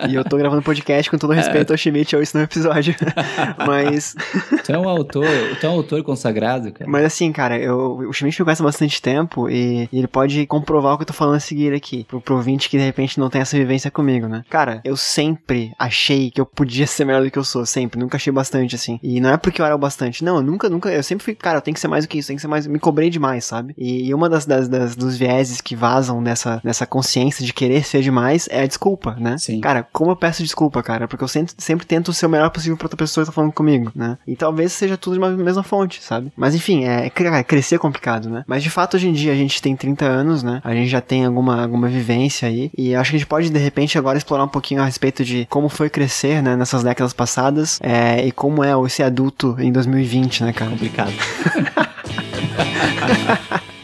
e eu tô gravando podcast com todo respeito ao Schmidt ou isso no episódio. mas, Tu é um autor, tu é um autor consagrado, cara. mas assim, cara, eu, o Schmidt me conhece há bastante tempo e, e ele pode comprovar o que eu tô falando a seguir aqui, pro, pro ouvinte que de repente não tem essa vivência comigo, né? Cara, eu sempre achei que eu podia ser melhor do que eu sou, sempre, nunca achei bastante, assim. E não é porque eu era o bastante, não, eu nunca, nunca, eu sempre fui, cara, eu tenho que ser mais do que isso, tem que ser mais, me cobrei demais, sabe? E, e uma das, das, das- dos vieses que vazam nessa, nessa consciência de querer ser demais é a desculpa, né? Sim. Cara, como eu peço desculpa, cara? Porque eu sempre, sempre tento ser o melhor possível pra outra pessoa que tá falando comigo, né? E talvez seja tudo de uma mesma fonte, sabe? Mas enfim, é, cara, crescer é complicado, né? Mas de fato, hoje em dia a gente tem 30 anos, né? A gente já tem alguma, alguma vivência aí. E acho que a gente pode, de repente, agora explorar um pouquinho a respeito de como foi crescer, né? Nessas décadas passadas. é, e como é ser adulto em 2020, né, cara? Complicado.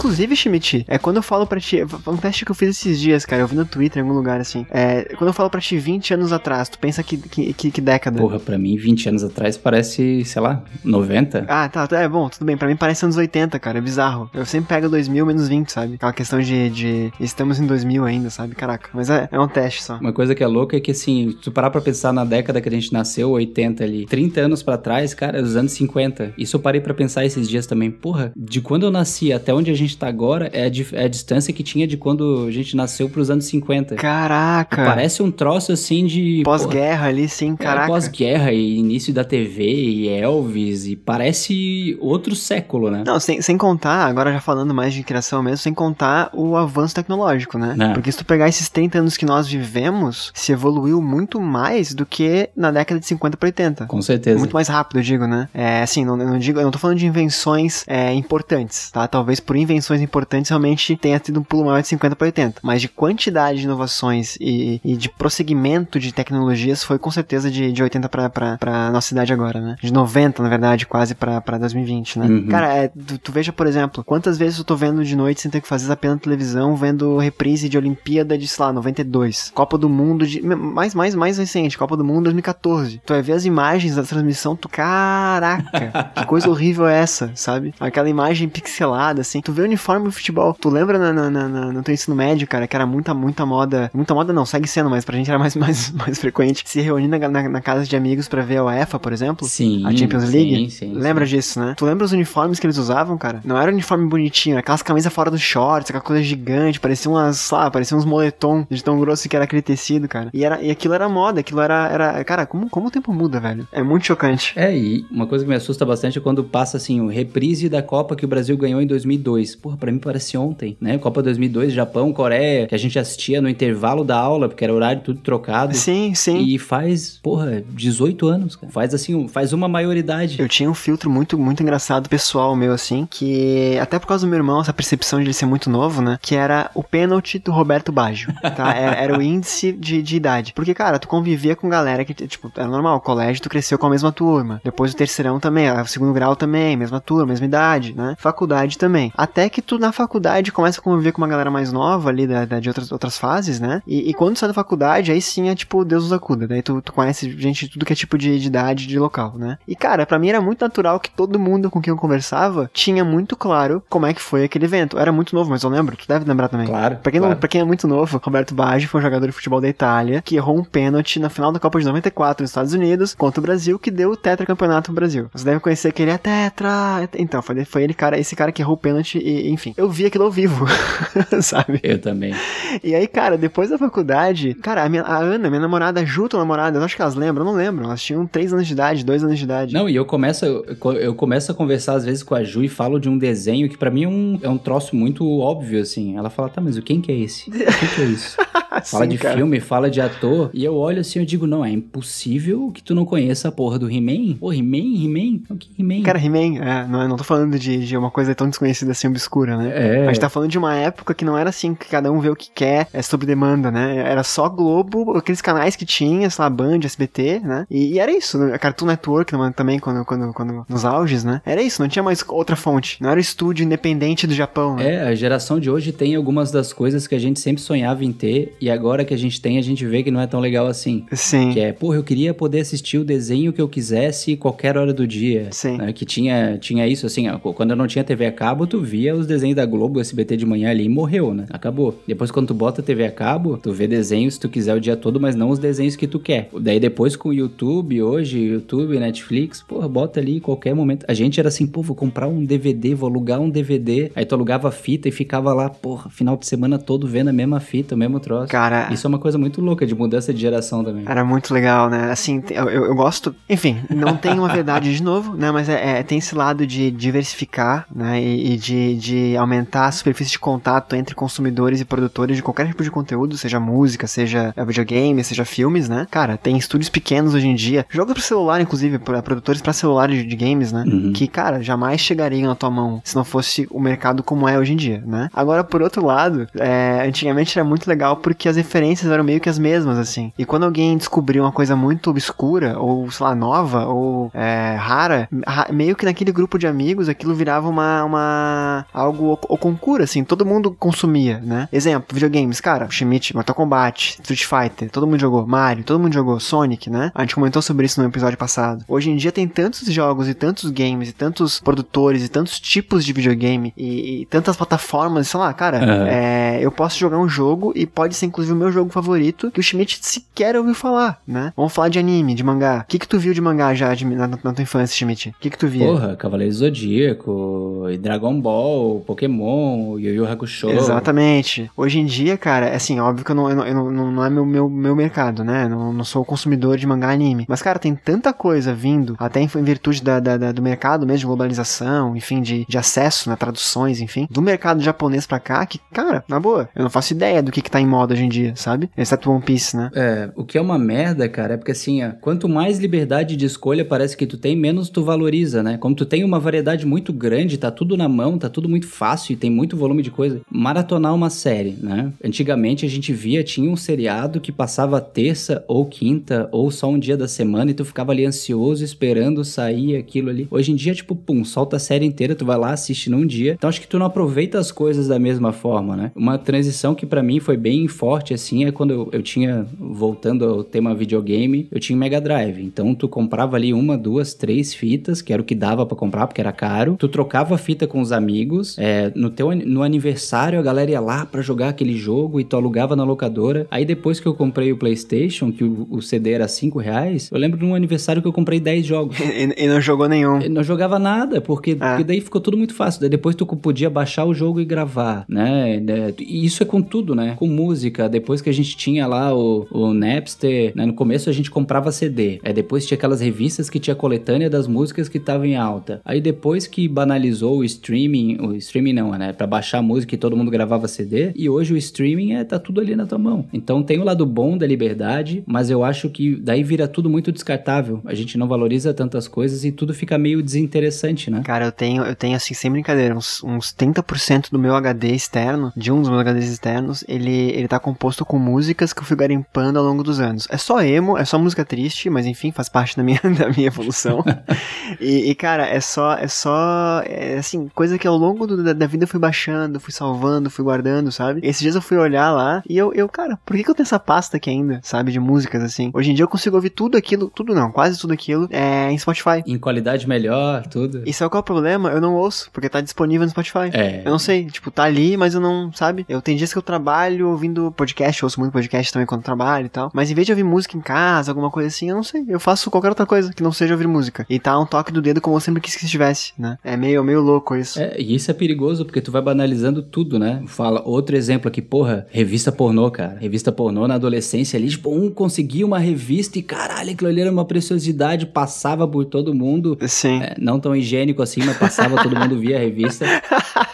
Inclusive, Schmidt, é quando eu falo pra ti. Foi um teste que eu fiz esses dias, cara. Eu vi no Twitter em algum lugar assim. É, quando eu falo pra ti 20 anos atrás, tu pensa que, que, que, que década? Porra, pra mim, 20 anos atrás parece, sei lá, 90. Ah, tá, tá, é bom, tudo bem. Pra mim parece anos 80, cara, é bizarro. Eu sempre pego 2000 menos 20, sabe? Aquela questão de, de estamos em 2000 ainda, sabe? Caraca, mas é, é um teste só. Uma coisa que é louca é que, assim, se tu parar pra pensar na década que a gente nasceu, 80 ali, 30 anos pra trás, cara, os anos 50. Isso eu parei pra pensar esses dias também. Porra, de quando eu nasci até onde a gente tá agora é a, é a distância que tinha de quando a gente nasceu pros anos 50. Caraca! Parece um troço assim de. Pós-guerra ali, sim, É, caraca. pós-guerra e início da TV e Elvis e parece outro século, né? Não, sem, sem contar, agora já falando mais de criação mesmo, sem contar o avanço tecnológico, né? É. Porque se tu pegar esses 30 anos que nós vivemos, se evoluiu muito mais do que na década de 50 para 80. Com certeza. Muito mais rápido, eu digo, né? É, assim, não, eu não digo, eu não tô falando de invenções é, importantes, tá? Talvez por invenções importantes realmente tenha tido um pulo maior de 50 para 80. Mas de quantidade de inovações e, e de prosseguimento de tecnologias foi com certeza de, de 80 pra, pra, pra nossa idade agora, né? De 90, na verdade, quase pra 2020, né? Uhum. Cara, é, tu, tu veja, por exemplo, quantas vezes eu tô vendo de noite sem ter que fazer apenas televisão, vendo reprise de Olimpíada de, sei lá, 92. Copa do Mundo de. Mais, mais, mais recente, Copa do Mundo 2014. Tu vai ver as imagens da transmissão, tu. Caraca! que coisa horrível é essa, sabe? Aquela imagem pixelada, assim. Tu vê o uniforme do futebol. Tu lembra na, na, na- na- no teu ensino médio, cara, que era muita, muita moda. Muita moda não, segue sendo, mas pra gente era mais, mais, mais frequente. Se reunir na, na, na casa de amigos pra ver a UEFA, por exemplo. Sim. A Champions League? Sim, sim. Lembra disso, né? Tu lembra os uniformes que eles usavam, cara? Não era uniforme bonitinho, era aquelas camisas fora dos shorts, aquela coisa gigante, parecia umas, sei lá, parecia uns moletom de tão grosso que era aquele tecido, cara. E, era, e aquilo era moda, aquilo era, era. Cara, como, como o tempo muda, velho? É muito chocante. É, e uma coisa que me assusta bastante é quando passa assim, o reprise da Copa que o Brasil ganhou em 2002. Porra, pra mim parece ontem, né? Copa 2002, Japão, Coreia, que a gente assistia no intervalo da aula, porque era horário tudo trocado. Sim, sim. E faz, porra, 18 anos, cara. Faz assim, faz uma maioridade. Eu tinha um filtro muito, muito engraçado pessoal meu, assim, que até por causa do meu irmão, essa percepção de ele ser muito novo, né? Que era o pênalti do Roberto Baggio, tá? Era, era o índice de, de idade. Porque, cara, tu convivia com galera que, tipo, era normal, colégio, tu cresceu com a mesma turma. Depois o terceirão também, o segundo grau também, mesma turma, mesma idade, né? Faculdade também. Até que tu na faculdade começa a conviver com uma galera mais nova ali, da, da de outras, outras fases, né? E, e, quando tu sai da faculdade, aí sim é tipo, Deus nos acuda. Daí tu, tu conhece gente de tudo que é tipo de, de idade, de local, né? E, cara, para mim era muito natural que todo mundo com quem eu conversava tinha muito claro como é que foi aquele evento. Eu era muito novo, mas eu lembro, tu deve lembrar também. Claro. Pra quem, claro. Não, pra quem é muito novo, Roberto Baggio foi um jogador de futebol da Itália que errou um pênalti na final da Copa de 94 nos Estados Unidos contra o Brasil, que deu o tetracampeonato pro Brasil. Você deve conhecer que ele é tetra. Então, foi, foi ele, cara, esse cara que errou o pênalti e, enfim. Eu vi aquilo ao vivo, sabe? Eu também. E aí, cara, depois da faculdade, cara, a, minha, a Ana, minha namorada, Juta, namorada, eu acho que elas lembram, eu não lembro. Elas tinham 3 anos de idade, 2 anos de idade. Não, e eu começo, eu começo a conversar às vezes com a Ju e falo de um desenho que para mim é um, é um troço muito óbvio, assim. Ela fala, tá, mas o quem que é esse? O que, que é isso? fala Sim, de cara. filme, fala de ator. E eu olho assim, eu digo, não, é impossível que tu não conheça a porra do He-Man. Pô, He-Man, He-Man? O que He-Man? Cara, He-Man, é, não, não tô falando de, de uma coisa tão desconhecida assim, obscura, né? É. A gente tá falando de uma época que não era assim, que cada um vê o que quer, é sob demanda, né? Era só Globo, aqueles canais que tinha, sei lá, Band, SBT, né? E, e era isso, né? a Cartoon Network também, quando, quando, quando, nos auges, né? Era isso, não tinha mais outra fonte. Não era o estúdio independente do Japão, né? É, a geração de hoje tem algumas das coisas que a gente sempre sonhava em ter, e agora que a gente tem, a gente vê que não é tão legal assim. Sim. Que é, porra, eu queria poder assistir o desenho que eu quisesse qualquer hora do dia. Sim. Né? Que tinha, tinha isso, assim, ó, quando eu não tinha TV a cabo, tu via os desenhos da Globo, SBT de manhã ali e morreu, né? Acabou. Depois, quando tu bota TV a cabo, tu vê desenhos se tu quiser o dia todo, mas não os desenhos que tu quer. Daí depois com o YouTube, hoje, YouTube, Netflix, porra, bota ali qualquer momento. A gente era assim, pô, vou comprar um DVD, vou alugar um DVD. Aí tu alugava fita e ficava lá, porra, final de semana todo vendo a mesma fita, o mesmo troço. Cara. Isso é uma coisa muito louca de mudança de geração também. Era muito legal, né? Assim, eu, eu, eu gosto. Enfim, não tem uma verdade de novo, né? Mas é, é, tem esse lado de diversificar, né? E, e de, de aumentar a superfície de contato entre consumidores e produtores de qualquer tipo de conteúdo, seja música, seja videogame, seja filmes, né? Cara, tem estúdios pequenos hoje em dia, jogos para celular, inclusive, pra produtores para celular de, de, games, né? Uhum. Que, cara, jamais chegariam na tua mão se não fosse o mercado como é hoje em dia, né? Agora, por outro lado, é, antigamente era muito legal porque as referências eram meio que as mesmas, assim. E quando alguém descobriu uma coisa muito obscura, ou, sei lá, nova, ou é, rara, meio que naquele grupo de amigos aquilo virava uma, uma algo o concura, assim, todo mundo consumia, né? Exemplo, videogames, cara, Schmidt, Mortal Kombat, Street Fighter, todo mundo jogou, Mario, todo mundo jogou, Sonic, né? A gente comentou sobre isso no episódio passado. Hoje em dia tem tantos jogos e tantos games e tantos produtores e tantos tipos de videogame e, e tantas plataformas, sei lá, cara, Uhum. é, eu posso jogar um jogo e pode ser inclusive o meu jogo favorito que o Schmidt sequer ouviu falar, né? Vamos falar de anime, de mangá. O que que tu viu de mangá já de, na, na tua infância, Schmidt? O que que tu via? Porra, Cavaleiro Zodíaco, e Dragon Ball, Pokémon, Yu Yu Hakusho. Exatamente. Hoje em dia, cara, é assim, óbvio que eu não, eu não, eu não, não é meu, meu, meu mercado, né? Não, não sou consumidor de mangá anime. Mas, cara, tem tanta coisa vindo, até em, em virtude da, da, da, do mercado mesmo, de globalização, enfim, de, de acesso, né? Traduções, enfim, do mercado japonês pra cá, que, cara, na boa, eu não faço ideia do que que tá em moda hoje em dia, sabe? Exceto One Piece, né? É, o que é uma merda, cara, é porque assim, ó, quanto mais liberdade de escolha parece que tu tem, menos tu valoriza, né? Como tu tem uma variedade muito grande, tá tudo na mão, tá tudo muito fácil e tem muito volume de coisa. Maratonar uma série, né? Antigamente a gente via, tinha um seriado que passava terça ou quinta ou só um dia da semana e tu ficava ali ansioso esperando sair aquilo ali. Hoje em dia, tipo, pum, solta a série inteira, tu vai lá, assiste num dia. Então acho que tu não aproveita as coisas da mesma forma, né? Uma transição que para mim foi bem forte, assim, é quando eu, eu tinha, voltando ao tema videogame, eu tinha Mega Drive. Então tu comprava ali uma, duas, três fitas, que era o que dava para comprar, porque era caro. Tu trocava a fita com os amigos. É, no teu no aniversário, a galera ia lá para jogar aquele jogo e tu alugava na locadora. Aí depois que eu comprei o PlayStation, que o, o CD era 5 reais, eu lembro de um aniversário que eu comprei 10 jogos. E, e não jogou nenhum. Eu não jogava nada, porque, Ah. porque daí ficou tudo muito fácil. Daí depois tu podia baixar o jogo e gravar, né? né? E isso é com tudo, né? Com música. Depois que a gente tinha lá o, o Napster, né? no começo a gente comprava CD. Aí depois tinha aquelas revistas que tinha coletânea das músicas que estavam em alta. Aí depois que banalizou o streaming, o, não, streaming não, né? Pra baixar música e todo mundo gravava CD. E hoje o streaming é, tá tudo ali na tua mão. Então tem o lado bom da liberdade, mas eu acho que daí vira tudo muito descartável. A gente não valoriza tantas coisas e tudo fica meio desinteressante, né? Cara, eu tenho, eu tenho assim, sem brincadeira, uns, uns 30% do meu HD externo, de um dos meus HDs externos, ele, ele tá composto com músicas que eu fui garimpando ao longo dos anos. É só emo, é só música triste, mas enfim, faz parte da minha, da minha evolução. e, e, cara, é só, é só, é, assim, coisa que ao longo do, da, da, vida eu fui baixando, fui salvando, fui guardando, sabe? Esses dias eu fui olhar lá e eu, eu cara, por que, que eu tenho essa pasta aqui ainda, sabe? De músicas, assim. Hoje em dia eu consigo ouvir tudo aquilo, tudo não, quase tudo aquilo, é, em Spotify. Em qualidade melhor, tudo. E sabe qual é o problema? Eu não ouço, porque tá disponível no Spotify. É. Eu não sei, tipo, tá ali, mas eu não, sabe? Eu tenho dias que eu trabalho ouvindo podcast, eu ouço muito podcast também quando trabalho e tal. Mas em vez de ouvir música em casa, alguma coisa assim, eu não sei. Eu faço qualquer outra coisa que não seja ouvir música. E tá um toque do dedo como eu sempre quis que estivesse, né? É meio, meio louco isso. É, e isso é perigoso porque tu vai banalizando tudo, né? Fala, outro exemplo aqui, porra, revista pornô, cara. Revista pornô na adolescência ali, tipo, um conseguia uma revista e caralho, aquilo ali era uma preciosidade, passava por todo mundo. Sim. É, não tão higiênico assim, mas passava, todo mundo via a revista.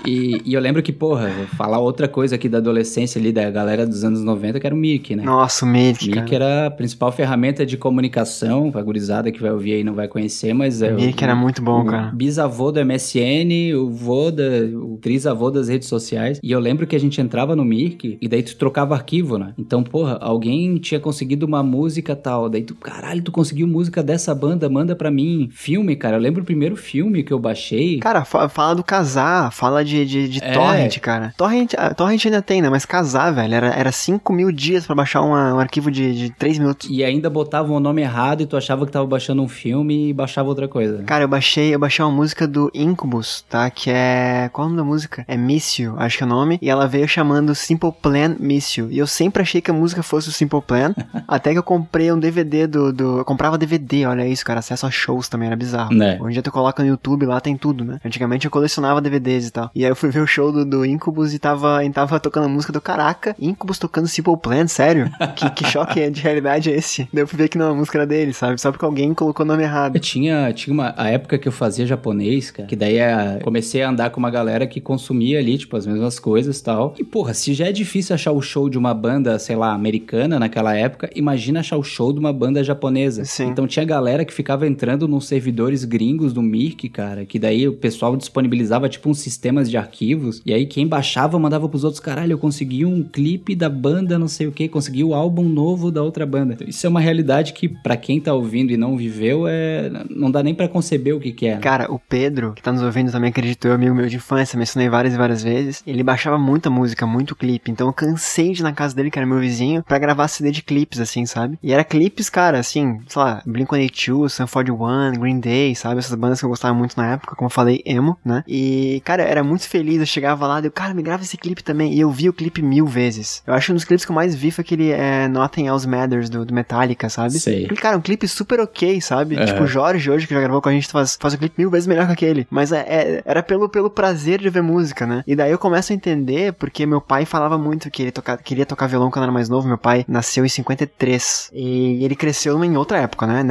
E, e, eu lembro que, porra, vou falar outra coisa aqui da adolescência ali, da galera dos anos 90, que era o Mirk, né? Nossa, o Mirk, Mirk era a principal ferramenta de comunicação, a gurizada que vai ouvir aí não vai conhecer, mas é... O Mirk era muito bom, cara. bisavô do MSN, o vô da... o trisavô das redes sociais. E eu lembro que a gente entrava no Mirk e daí tu trocava arquivo, né? Então, porra, alguém tinha conseguido uma música tal, daí tu, caralho, tu conseguiu música dessa banda, manda pra mim. Filme, cara, eu lembro o primeiro filme que eu baixei. Cara, fala do casar, fala de, de, de é. torrent, cara. Torrent, torrent ainda tem, né? Mas casar, velho, era, era 5 mil dias para baixar uma, um arquivo de, de 3 minutos. E ainda botavam o nome errado e tu achava que tava baixando um filme e baixava outra coisa. Cara, eu baixei, eu baixei uma música do Incubus, tá? Que é. Qual é o nome da música? É Miss You, acho que é o nome. E ela veio chamando Simple Plan Miss You. E eu sempre achei que a música fosse o Simple Plan. até que eu comprei um DVD do, do. Eu comprava DVD, olha isso, cara. Acesso a shows também, era bizarro. Né? Hoje em dia tu coloca no YouTube, lá tem tudo, né? Antigamente eu colecionava DVDs e tal. E aí eu fui ver o show do, do Incubus e tava, e tava tocando a música do Caraca. Incubus tocando Simple Plan, sério? que, que choque de realidade é esse? Daí eu fui ver que não, a música era dele, sabe? Só porque alguém colocou o nome errado. Eu tinha, tinha uma a época que eu fazia japonês, cara, que daí é, comecei a andar com uma galera que consumia ali, tipo, as mesmas coisas e tal. E, porra, se já é difícil achar o show de uma banda, sei lá, americana naquela época, imagina achar o show de uma banda japonesa. Sim. Então tinha galera que ficava entrando nos servidores gringos do Mirk, cara, que daí o pessoal disponibilizava, tipo, uns sistemas de arquivos, e aí quem baixava mandava pros outros, caralho, eu consegui um clipe da banda, não sei o que, consegui o álbum novo da outra banda. Então, isso é uma realidade que, para quem tá ouvindo e não viveu, é não dá nem para conceber o que que é. Né? Cara, o Pedro, que tá nos ouvindo também, acreditou, amigo meu de infância, mencionei várias e várias vezes, ele baixava muita música, muito clipe, então eu cansei de ir na casa dele, que era meu vizinho, para gravar CD de clipes, assim, sabe? E era clipes, cara, assim, sei lá, Blink-182, Sun 41, Green Day, sabe? Essas bandas que eu gostava muito na época, como eu falei, emo, né? E, cara, era muito feliz, eu chegava lá, eu, cara, me grava esse clipe também, e eu vi o clipe mil vezes. Eu acho que um dos clipes que eu mais vi foi aquele é, Nothing Else Matters, do, do Metallica, sabe? Sei. Cara, um clipe super ok, sabe? Tipo, o Jorge hoje, que já gravou com a gente, faz, faz um clipe mil vezes melhor que aquele. Mas é, é, era pelo, pelo prazer de ver música, né? E daí eu começo a entender porque meu pai falava muito que ele toca, queria tocar violão quando era mais novo. Meu pai nasceu em 53 e ele cresceu em outra época, né?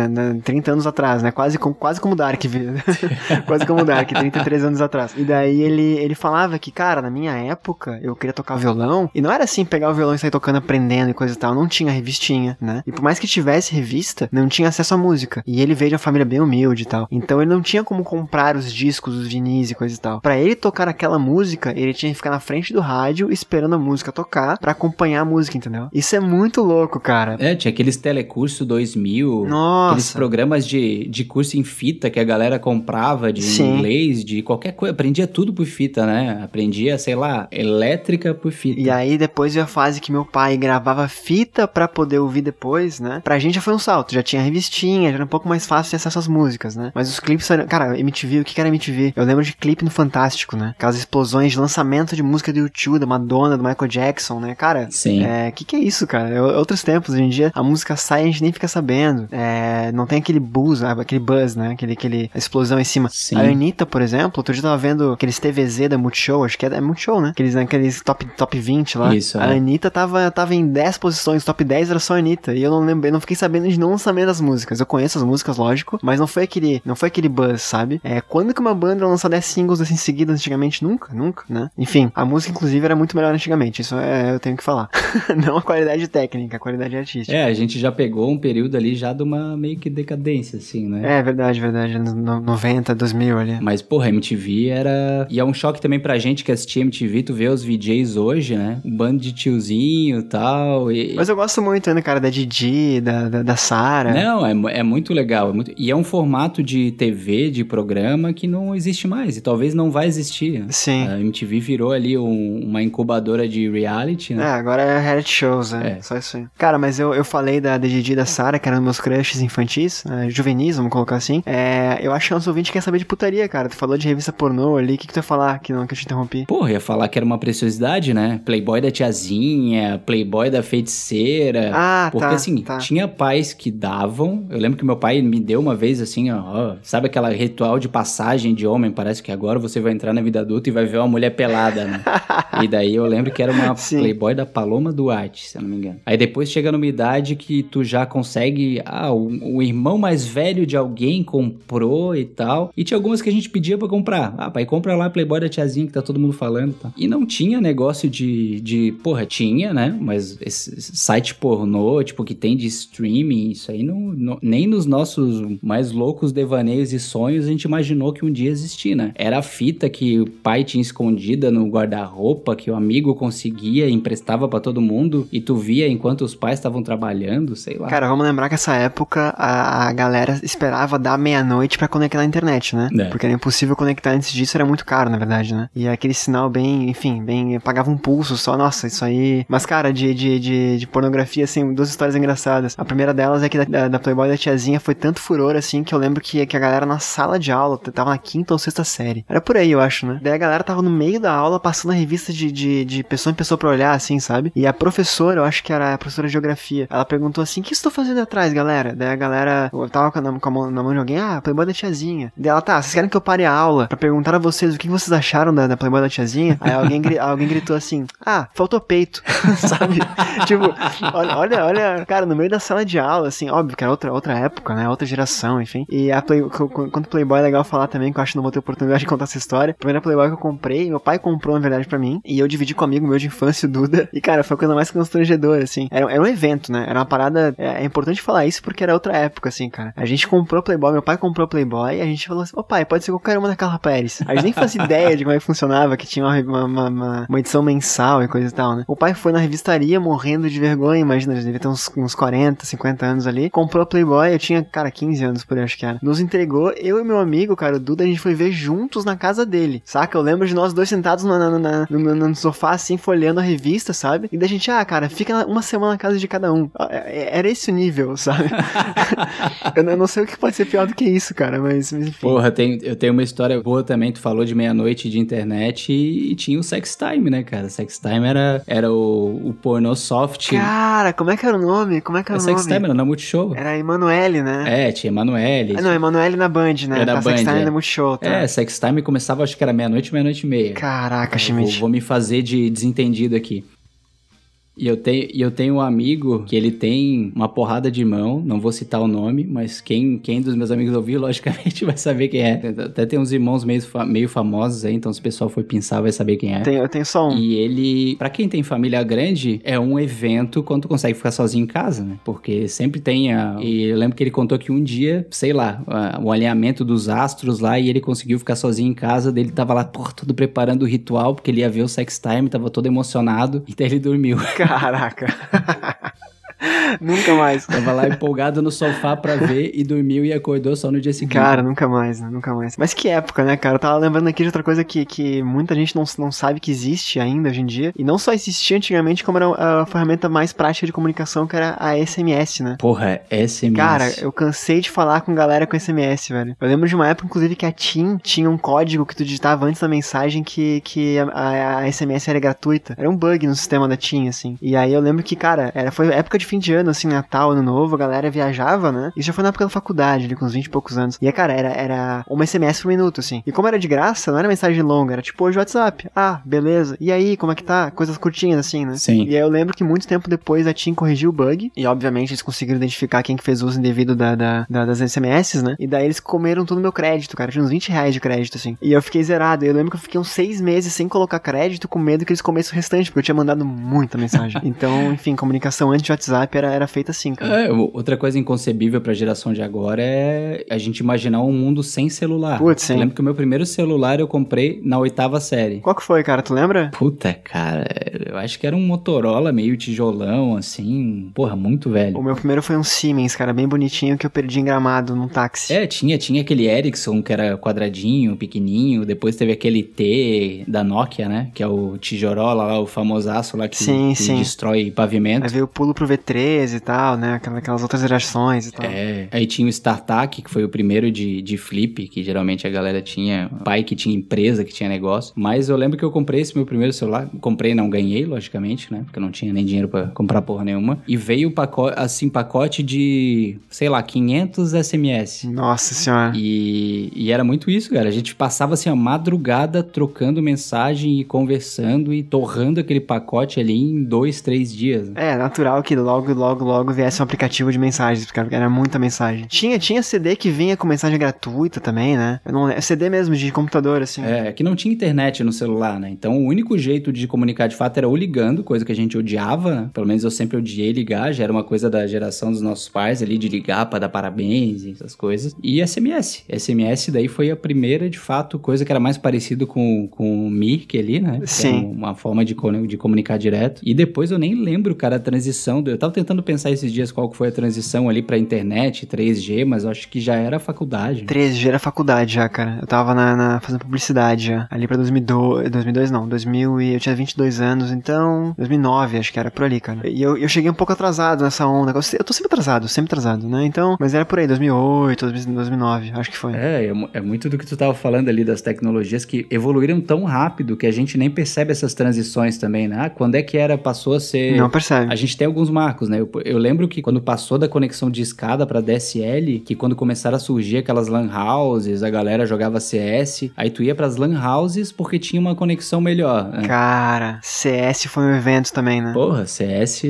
30 anos atrás, né? Quase, com, quase como Dark, quase como Dark, 33 anos atrás. E daí ele, ele falava que, cara, na minha época eu queria tocar violão e não era assim pegar o violão e sair tocando, aprendendo e coisa e tal. Não tinha revistinha, né? E por mais que tivesse revista, não tinha acesso à música. E ele veio de uma família bem humilde e tal. Então ele não tinha como comprar os discos, os vinis e coisa e tal. Para ele tocar aquela música, ele tinha que ficar na frente do rádio esperando a música tocar para acompanhar a música, entendeu? Isso é muito louco, cara. É, tinha aqueles telecurso 2000, Nossa. aqueles programas de, de curso em fita que a galera comprava de Sim. inglês, de qualquer coisa. Aprendia tudo por fita, né? Aprendia, sei lá, elétrica por fita. E aí depois veio a fase que meu pai gravava fita para poder ouvir depois, né? Pra gente já foi um salto, já tinha revistinha, já era um pouco mais fácil de acesso às músicas, né? Mas os clipes, cara, MTV, o que era MTV? Eu lembro de clipe no Fantástico, né? Aquelas explosões de lançamento de música do YouTube, da Madonna, do Michael Jackson, né? Cara, Sim. é, que que é isso, cara? É outros tempos, hoje em dia a música sai e a gente nem fica sabendo. É, não tem aquele buzz, aquele buzz, né? Aquele, aquele a explosão em cima. Sim. A Anitta, por exemplo, outro dia eu tava vendo aqueles TVZ da Multishow, acho que é, é Multishow, né? Aqueles, aqueles top, top 20 lá. Isso, A é. Anitta tava, tava em 10 posições, top 10 era só a Anitta. E eu não lembrei, não fiquei sabendo de nenhum lançamento das músicas. Eu conheço as músicas, lógico, mas não foi aquele, não foi aquele buzz, sabe? É, quando que uma banda lança 10 singles assim seguidas antigamente? Nunca, nunca, né? Enfim, a música inclusive era muito melhor antigamente, isso é, eu tenho que falar. não a qualidade técnica, a qualidade artística. É, a gente já pegou um período ali já de uma meio que decadência, assim, né? É, verdade, verdade, anos no- 90, 2000 ali. Mas, porra, MTV era. E é um choque também pra gente que assistia MTV, tu vê os VJs hoje, né? Um bando de tiozinho e tal. E... Mas eu gosto muito ainda, cara, da Didi, da, da, da Sara. Não, é, é muito legal. é muito- E é um formato de TV, de programa, que não existe mais. E talvez não vai existir. Sim. A MTV virou ali um- uma incubadora de reality, É, né? agora é reality shows, né? É. Só isso aí. Cara, mas eu, eu falei da, e da Sara, que eram meus crushes infantis, né, juvenis, vamos colocar assim. É, eu acho que nosso ouvinte quer saber de putaria, cara. Tu falou de revista pornô ali, o que, que tu ia falar que não que eu te interrompi? Porra, ia falar que era uma preciosidade, né? Playboy da tiazinha, Playboy da feiticeira. Ah, Porque tá, assim, tá. tinha pais que davam. Eu lembro que meu pai me deu uma vez assim, ó, ó, sabe aquela ritual de passagem de homem? Parece que agora você vai entrar na vida adulta e vai ver uma mulher pelada, né? e daí eu lembro que era uma Sim. Playboy da Paloma Duarte, se eu não me engano. Aí depois chega numa idade que tu já consegue. Ah, o, o irmão mais velho de alguém comprou e tal. E tinha algumas que a gente pedia pra comprar. Ah, pai, compra lá a Playboy da tiazinha que tá todo mundo falando e tal. E não tinha negócio de. de porra, tinha, né? Mas esse site pornô, tipo, que tem de streaming, isso aí não, não- nem nos nossos mais loucos devaneios e sonhos a gente imaginou que um dia existia, né? Era a fita que o pai tinha escondida no guarda-roupa, que o amigo conseguia, emprestava pra todo mundo e tu via enquanto os pais estavam trabalhando, sei lá. Cara, vamos lembrar que essa época a, a galera esperava dar meia-noite pra conectar na internet, né? É. Porque era impossível conectar antes disso, era muito caro, na verdade, né? E aquele sinal bem, enfim, bem. pagava um pulso só, nossa, isso aí. Mas, cara, de, de, de, de pornografia, assim, duas histórias engraçadas. A primeira delas é que da, da, da Playboy da tiazinha foi tanto furor, assim, que eu lembro que, que a galera na sala de aula tava na quinta ou sexta série. Era por aí, eu acho, né? Daí a galera tava no meio da aula passando a revista de, de, de pessoa em pessoa pra olhar, assim, sabe? E a professora, eu acho que era a professora de geografia, ela perguntou assim: o que estou fazendo atrás, galera? Daí a galera tava com a, com a mão, na mão de alguém, ah, Playboy da tiazinha. Daí ela, tá, vocês querem que eu pare a aula pra perguntar a vocês o que vocês acharam da, da Playboy da tiazinha? Aí alguém, alguém gritou assim: ah, faltou peito, sabe? tipo, olha, olha, olha, cara, no meio da sala de aula, assim, óbvio que era outra, outra época, né? Outra geração, enfim. E a Play, qu- qu- quanto Playboy é legal falar também, que eu acho que não vou ter oportunidade de contar essa história. A primeira Playboy que eu comprei, meu pai comprou, na verdade, pra mim. E eu dividi com um amigo meu de infância, o Duda. E, cara, foi a coisa mais constrangedora, assim. Era, era um evento, né? Era uma parada. É, é importante falar isso porque era outra época, assim, cara. A gente comprou Playboy, meu pai comprou Playboy, e a gente falou assim: ô pai, pode ser qualquer uma da Carla Pérez. A gente nem fazia ideia de como é que funcionava, que tinha uma, uma, uma- uma- edição mensal e coisa e tal, né? O pai foi na revistaria morrendo de vergonha, imagina, ele devia ter uns, uns 40, 50 anos ali. Comprou Playboy, eu tinha, cara, 15 anos por aí, acho que era. Nos entregou, eu e meu amigo, cara, o Duda, a gente foi ver juntos na casa dele, saca? Eu lembro de nós dois sentados na- na- na- no, no- no sofá, assim, folheando a revista, sabe? E da gente, ah, cara, fica uma semana na casa de cada um. Ah, é- Era esse o nível, sabe? eu, não- sei o que pode ser pior do que isso, cara, mas, enfim. Porra, tem, eu tenho uma história boa também. Tu falou de meia-noite de internet e, e tinha o Sex Time, né, cara? Sex Time era, era o, o pornô soft. Cara, como é que era o nome? Como é que o era o Sex nome? Time era na Multishow. Era Emanuele, né? É, tinha Emanuele. Ah, não, Emanuele na Band, né? Era tá, Band, Sextime é. é Multishow, tá? É, Sex Time começava, acho que era meia-noite, meia-noite e meia. Caraca, Eu vou, vou me fazer de desentendido aqui. E eu tenho, e eu tenho um amigo que ele tem uma porrada de mão, não vou citar o nome, mas quem, quem dos meus amigos ouvir, logicamente vai saber quem é. Até tem uns irmãos meio, meio famosos aí, então se o pessoal for pensar vai saber quem é. Tenho- eu tenho só um. E ele, pra quem tem família grande, é um evento quando tu consegue ficar sozinho em casa, né? Porque sempre tem a... E eu lembro que ele contou que um dia, sei lá, o alinhamento dos astros lá e ele conseguiu ficar sozinho em casa, dele tava lá, porra, todo preparando o ritual, porque ele ia ver o sex time, tava todo emocionado, e daí ele dormiu. Caraca. Nunca mais. Tava lá empolgado no sofá pra ver e dormiu e acordou só no dia seguinte. Cara, nunca mais, né? Nunca mais. Mas que época, né, cara? Eu tava lembrando aqui de outra coisa que, que muita gente não, não sabe que existe ainda hoje em dia. E não só existia antigamente, como era a ferramenta mais prática de comunicação, que era a SMS, né? Porra, SMS. Cara, eu cansei de falar com galera com SMS, velho. Eu lembro de uma época, inclusive, que a TIM tinha um código que tu digitava antes da mensagem que, que a, a- a SMS era gratuita. Era um bug no sistema da TIM, assim. E aí eu lembro que, cara, era, foi época de fim de ano, assim, Natal, Ano Novo, a galera viajava, né? Isso já foi na época da faculdade, ali, com uns 20 e poucos anos. E, cara, era, era uma SMS por minuto, assim. E como era de graça, não era mensagem longa, era tipo hoje WhatsApp. Ah, beleza. E aí, como é que tá? Coisas curtinhas, assim, né? Sim. E aí eu lembro que muito tempo depois a TIM corrigiu o bug. E, obviamente, eles conseguiram identificar quem que fez uso indevido da, da, da- das SMS, né? E daí eles comeram todo o meu crédito, cara. Tinha uns 20 reais de crédito, assim. E eu fiquei zerado. Eu lembro que eu fiquei uns seis meses sem colocar crédito, com medo que eles comessem o restante, porque eu tinha mandado muita mensagem. então, enfim, comunicação antes de WhatsApp era, era feita assim, cara. É, outra coisa inconcebível pra geração de agora é a gente imaginar um mundo sem celular. Putz, sim. Eu lembro que o meu primeiro celular eu comprei na oitava série. Qual que foi, cara? Tu lembra? Puta, cara, eu acho que era um Motorola meio tijolão, assim. Porra, muito velho. O meu primeiro foi um Siemens, cara, bem bonitinho, que eu perdi em gramado num táxi. É, tinha, tinha aquele Ericsson que era quadradinho, pequenininho. Depois teve aquele T da Nokia, né? Que é o tijorola lá, o famosaço lá que, Sim, que sim. destrói Aí pavimento. veio o pulo pro V13 e tal, né? Aquela- Aquelas outras gerações e tal. É, aí tinha o StarTAC, que foi o primeiro de, de flip, que geralmente a galera tinha, pai que tinha empresa, que tinha negócio. Mas eu lembro que eu comprei esse meu primeiro celular, comprei não ganhei, logicamente, né? Porque eu não tinha nem dinheiro pra comprar porra nenhuma. E veio o pacote, assim, pacote de, sei lá, 500 SMS. Nossa senhora. E, e era muito isso, cara. A gente passava assim a madrugada trocando mensagem e conversando e torrando aquele pacote ali em dois, três dias. É, natural que logo, logo, logo viesse um aplicativo de mensagens, porque era muita mensagem. Tinha, tinha CD que vinha com mensagem gratuita também, né? Eu não, é CD mesmo, de computador, assim. É, que não tinha internet no celular, né? Então o único jeito de comunicar de fato era ou ligando, coisa que a gente odiava, né? Pelo menos eu sempre odiei ligar, já era uma coisa da geração dos nossos pais ali, de ligar pra dar parabéns e essas coisas. E SMS. SMS daí foi a primeira, de fato, coisa que era mais parecido com, com o Mirk ali, né? Que Sim. uma forma de, de comunicar direto. E depois eu nem lembro, cara, a transição. do- Eu tava tentando pensar esses dias qual que foi a transição ali pra internet, 3G, mas eu acho que já era faculdade. 13 era faculdade já, cara. Eu tava na, na- fazendo publicidade já. Ali pra 2002, 2002 não, 2000 e eu tinha 22 anos, então 2009 acho que era por ali, cara. E eu, eu cheguei um pouco atrasado nessa onda. Eu tô sempre atrasado, sempre atrasado, né? Então, mas era por aí, 2008, 2009, acho que foi. É, é, é muito do que tu tava falando ali das tecnologias que evoluíram tão rápido que a gente nem percebe essas transições também, né? Ah, quando é que era, passou a ser... Não percebe. A gente tem alguns marcos, né? Eu, eu lembro que quando passou da conexão de escada pra DSL, que quando começaram a surgir aquelas lan houses, a galera jogava CS, aí tu ia pras lan houses porque tinha uma conexão melhor. Né? Cara, CS foi um evento também, né? Porra, CS,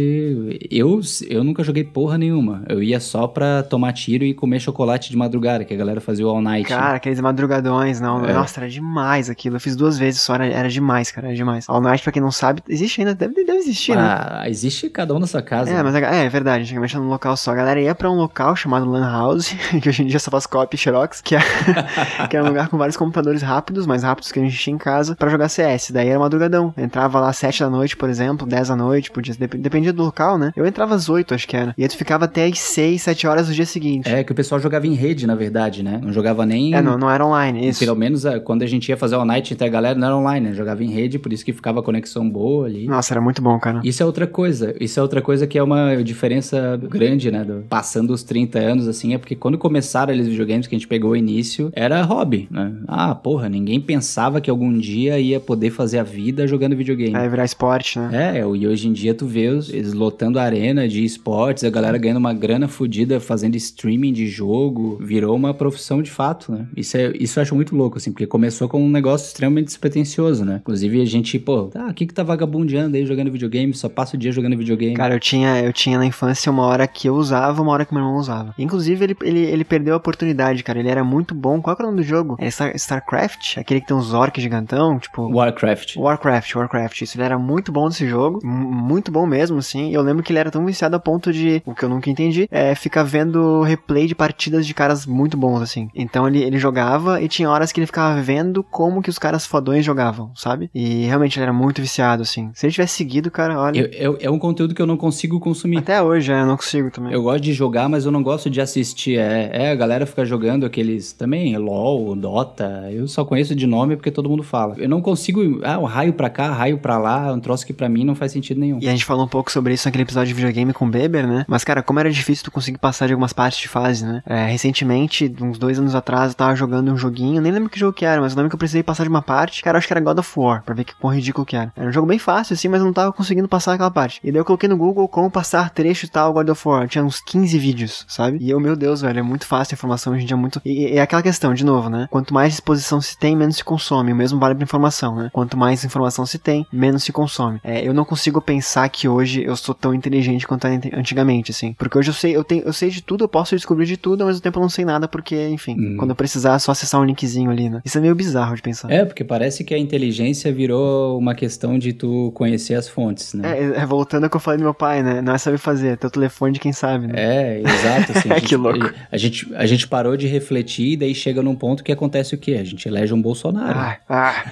eu, eu nunca joguei porra nenhuma. Eu ia só pra tomar tiro e comer chocolate de madrugada, que a galera fazia o all night. Cara, aqueles madrugadões, não. É. Nossa, era demais aquilo. Eu fiz duas vezes só, era, era demais, cara, era demais. All Night, pra quem não sabe, existe ainda, deve, deve existir, né? ah, existe cada um na sua casa. É, mas a- é, é verdade, antigamente era num local só. A galera ia pra um local chamado Lan House, que hoje em dia só faz copy e xerox, que é, que é um lugar com vários computadores rápidos, mais rápidos que a gente tinha em casa, pra jogar CS. Daí era madrugadão. Entrava lá às 7 da noite, por exemplo, 10 da noite, podia, dep- dependia do local, né? Eu entrava às 8, acho que era. E aí tu ficava até às 6, 7 horas do dia seguinte. É que o pessoal jogava em rede, na verdade, né? Não jogava nem. É, não, não era online, isso. Pelo menos ah, quando a gente ia fazer o night entre a galera, não era online, né? Jogava em rede, por isso que ficava a conexão boa ali. Nossa, era muito bom, cara. Isso é outra coisa. Isso é outra coisa que é uma diferença grande, né? do- passando os 30 anos, assim, é porque quando começaram os videogames que a gente pegou o início, era hobby, né? Ah, porra, ninguém pensava que algum dia ia poder fazer a vida jogando videogame. Aí virar esporte, né? É, e hoje em dia tu vê eles lotando a arena de esportes, a galera ganhando uma grana fodida fazendo streaming de jogo, virou uma profissão de fato, né? Isso, é, isso eu acho muito louco, assim, porque começou com um negócio extremamente despretensioso, né? Inclusive a gente, pô, ah, o que que tá vagabundeando aí jogando videogame? Só passa o dia jogando videogame. Cara, eu tinha, eu tinha na infância uma hora que eu usava, uma hora que meu irmão usava. Inclusive, ele, ele, ele perdeu a oportunidade, cara. Ele era muito bom. Qual que é o nome do jogo? É Star, StarCraft? Aquele que tem uns orcs gigantão, tipo... Warcraft. Warcraft, Warcraft, isso. Ele era muito bom nesse jogo, muito bom mesmo, assim. E eu lembro que ele era tão viciado a ponto de, o que eu nunca entendi, é ficar vendo replay de partidas de caras muito bons, assim. Então ele, ele jogava e tinha horas que ele ficava vendo como que os caras fodões jogavam, sabe? E realmente ele era muito viciado, assim. Se ele tivesse seguido, cara, olha. Eu- eu- é um conteúdo que eu não consigo consumir. Até hoje, é, eu não consigo também. Eu gosto de jogar, mas eu não gosto de assistir. É, é, a galera fica jogando aqueles também, LOL, Dota. Eu só conheço de nome porque todo mundo fala. Eu não consigo. Ah, um raio pra cá, raio pra lá. Um troço que pra mim não faz sentido nenhum. E a gente falou um pouco sobre isso naquele episódio de videogame com o Beber, né? Mas, cara, como era difícil tu conseguir passar de algumas partes de fase, né? É, recentemente, uns dois anos atrás, eu tava jogando um joguinho, nem lembro que jogo que era, mas eu lembro que eu precisei passar de uma parte. Cara, acho que era God of War, pra ver que quão ridículo que era. Era um jogo bem fácil, assim, mas eu não tava conseguindo passar aquela parte. E daí eu coloquei no Google como passar trecho tal, God of War. Tinha uns 15 vídeos, sabe? E eu, meu Deus, velho, é muito fácil a informação hoje em dia, é muito. E, é aquela questão, de novo, né? Quanto mais exposição se tem, menos se consome. O mesmo vale pra informação, né? Quanto mais informação se tem, menos se consome. É, eu não consigo pensar que hoje eu sou tão inteligente quanto antigamente, assim. Porque hoje eu sei, eu, tenho, eu sei de tudo, eu posso descobrir de tudo, ao mesmo tempo eu não sei nada, porque, enfim, hum. quando eu precisar, é só acessar um linkzinho ali, né? Isso é meio bizarro de pensar. É, porque parece que a inteligência virou uma questão de tu conhecer as fontes, né? É, é voltando ao que eu falei do meu pai, né? Não é saber fazer, é teu telefone de quem sabe, né? É, exato. Assim, é, que louco. A gente, a gente parou de refletir e daí chega num ponto que acontece o quê? A gente elege um Bolsonaro. Ah, ah.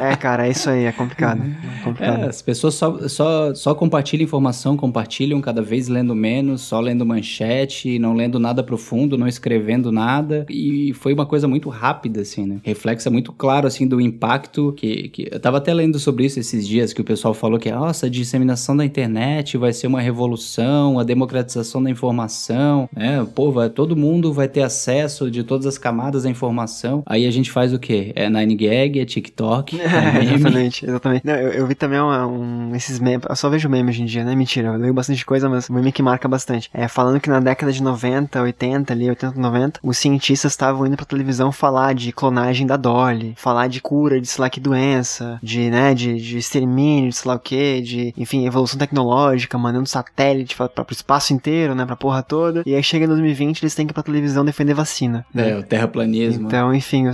é, cara, é isso aí, é complicado. É complicado. É, as pessoas só, só, só compartilham informação, compartilham cada vez lendo menos, só lendo manchete, não lendo nada profundo, não escrevendo nada. E foi uma coisa muito rápida, assim, né? Reflexo é muito claro, assim, do impacto que, que... Eu tava até lendo sobre isso esses dias, que o pessoal falou que, nossa, a disseminação da internet vai ser uma revolução, a democratização da informação, né? Pô, vai, todo mundo vai ter acesso de todas as camadas da informação. Aí a gente faz o quê? É 9gag, é TikTok, é exatamente, exatamente. Não, eu, eu, vi também um, um, esses memes, eu só vejo meme hoje em dia, né? Mentira, eu leio bastante coisa, mas o meme que marca bastante. É, falando que na década de 90, 80 ali, 80, 90, os cientistas estavam indo pra televisão falar de clonagem da Dolly, falar de cura de sei lá que doença, de, né, de, de extermínio, de sei lá o que, de, enfim, evolução tecnológica, mandando satélite pra, pra, pro espaço inteiro, né, pra porra toda. E aí chega em 2020, eles têm que ir pra televisão defender vacina. Né? É, o terraplanismo. Então, enfim,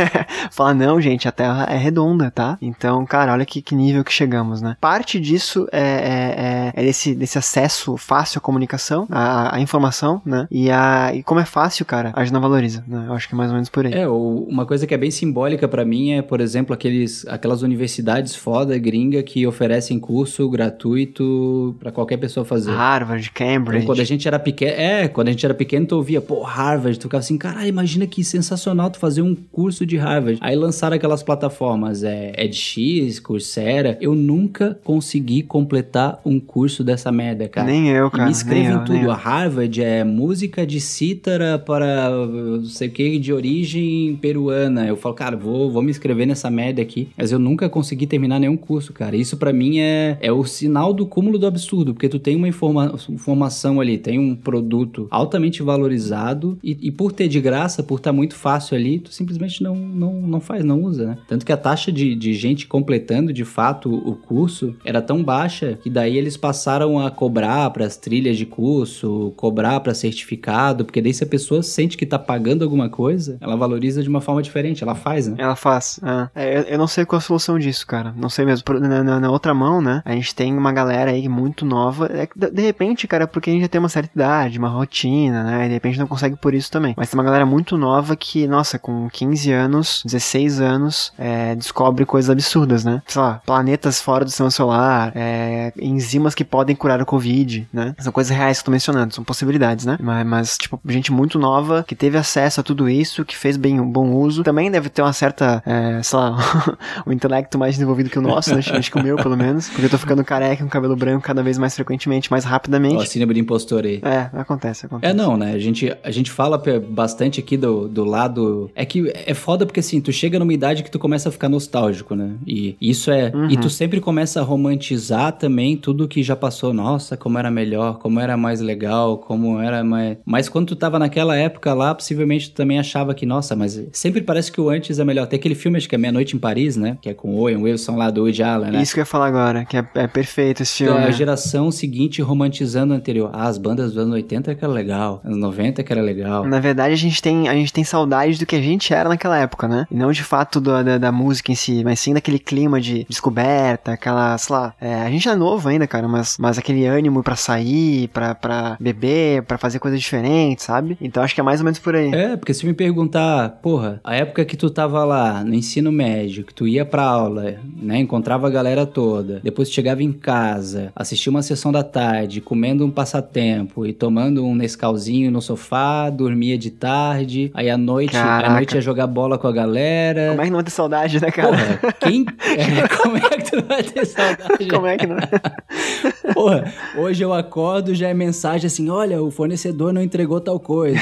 fala, não, gente, a Terra é redonda, tá? Então, cara, olha que, que nível que chegamos, né? Parte disso é, é, é, é desse, desse acesso fácil à comunicação, à, à informação, né? E, a, e como é fácil, cara, a gente não valoriza, né? Eu acho que é mais ou menos por aí. É, uma coisa que é bem simbólica para mim é, por exemplo, aqueles, aquelas universidades foda, gringa, que oferecem curso gratuito para qualquer pessoa fazer. Harvard, Cambridge. Então, quando a gente era pequeno, é, quando a gente era pequeno, tu ouvia, pô, Harvard, tu ficava assim, caralho, imagina que sensacional tu fazer um curso de Harvard. Aí lançaram aquelas plataformas, é, EdX, Coursera. Eu nunca consegui completar um curso dessa merda, cara. Nem eu, cara. E me escrevem eu, tudo. A Harvard é música de cítara para não sei o que, de origem peruana. Eu falo, cara, vou, vou me inscrever nessa merda aqui. Mas eu nunca consegui terminar nenhum curso, cara. Isso para mim é, é o sinal do cúmulo do absurdo, porque tu tem uma informa informação ali, tem um produto altamente valorizado e, e por ter de graça, por estar tá muito fácil ali, tu simplesmente não, não, não faz, não usa, né? Tanto que a taxa de, de gente completando de fato o curso era tão baixa que daí eles passaram a cobrar para as trilhas de curso, cobrar para certificado, porque daí se a pessoa sente que tá pagando alguma coisa, ela valoriza de uma forma diferente, ela faz, né? Ela faz. É. É, eu não sei qual a solução disso, cara. Não sei mesmo. Na, na, na, outra mão, né? A gente tem uma galera aí muito nova. É, de, de, repente, cara, porque a gente já tem uma certa idade, uma rotina, né? E de repente não consegue por isso também. Mas tem uma galera muito nova que, nossa, com 15 anos, 16 anos, é, descobre coisas absurdas, né? Sei lá, planetas fora do sistema solar, é, enzimas que podem curar o Covid, né? São coisas reais que eu tô mencionando, são possibilidades, né? Mas, mas, tipo, gente muito nova que teve acesso a tudo isso, que fez bem um bom uso, também deve ter uma certa, é, sei lá, um intelecto mais desenvolvido que o nosso, né? Acho que o meu, pelo menos. Porque eu tô ficando careca com cabelo branco cada vez mais frequentemente, mais rapidamente. Ó, síndrome de impostor aí. É, acontece, acontece. É, não, né? A gente, a gente fala bastante aqui do, do lado. É que é foda porque assim, tu chega numa idade que tu começa a ficar nostálgico, né? E isso é. Uhum. E tu sempre começa a romantizar também tudo que já passou. Nossa, como era melhor, como era mais legal, como era mais. Mas quando tu tava naquela época lá, possivelmente tu também achava que, nossa, mas sempre parece que o antes é melhor. Tem aquele filme, acho que é Meia Noite em Paris, né? Que é com o Owen Wilson lá do Woody Allen, né? Isso que eu ia falar agora, que é, é perfeito esse filme. Então, a geração seguinte romantizando o anterior. Ah, as bandas dos anos 80 que era legal, anos 90 que era legal. Na verdade, a gente tem, a gente tem saudade do que a gente era naquela época, né? E não de fato do, da, da música em si, mas sim daquele clima de descoberta, aquela, sei lá, é, a gente é novo ainda, cara, mas, mas aquele ânimo para sair, para pra beber, para fazer coisas diferentes, sabe? Então acho que é mais ou menos por aí. É, porque se me perguntar, porra, a época que tu tava lá no ensino médio, que tu ia pra aula, né, encontrava a galera toda, depois chegava em casa, assistia uma sessão da tarde, comendo um passatempo e tomando um Nescauzinho no sofá, dormia de tarde, aí à noite, à noite ia jogar bola com a galera. Como é que não vai ter saudade, né, cara? Porra, quem... É, como é que tu não vai ter saudade? como é que não? Porra, hoje eu acordo, já é mensagem assim: olha, o fornecedor não entregou tal coisa.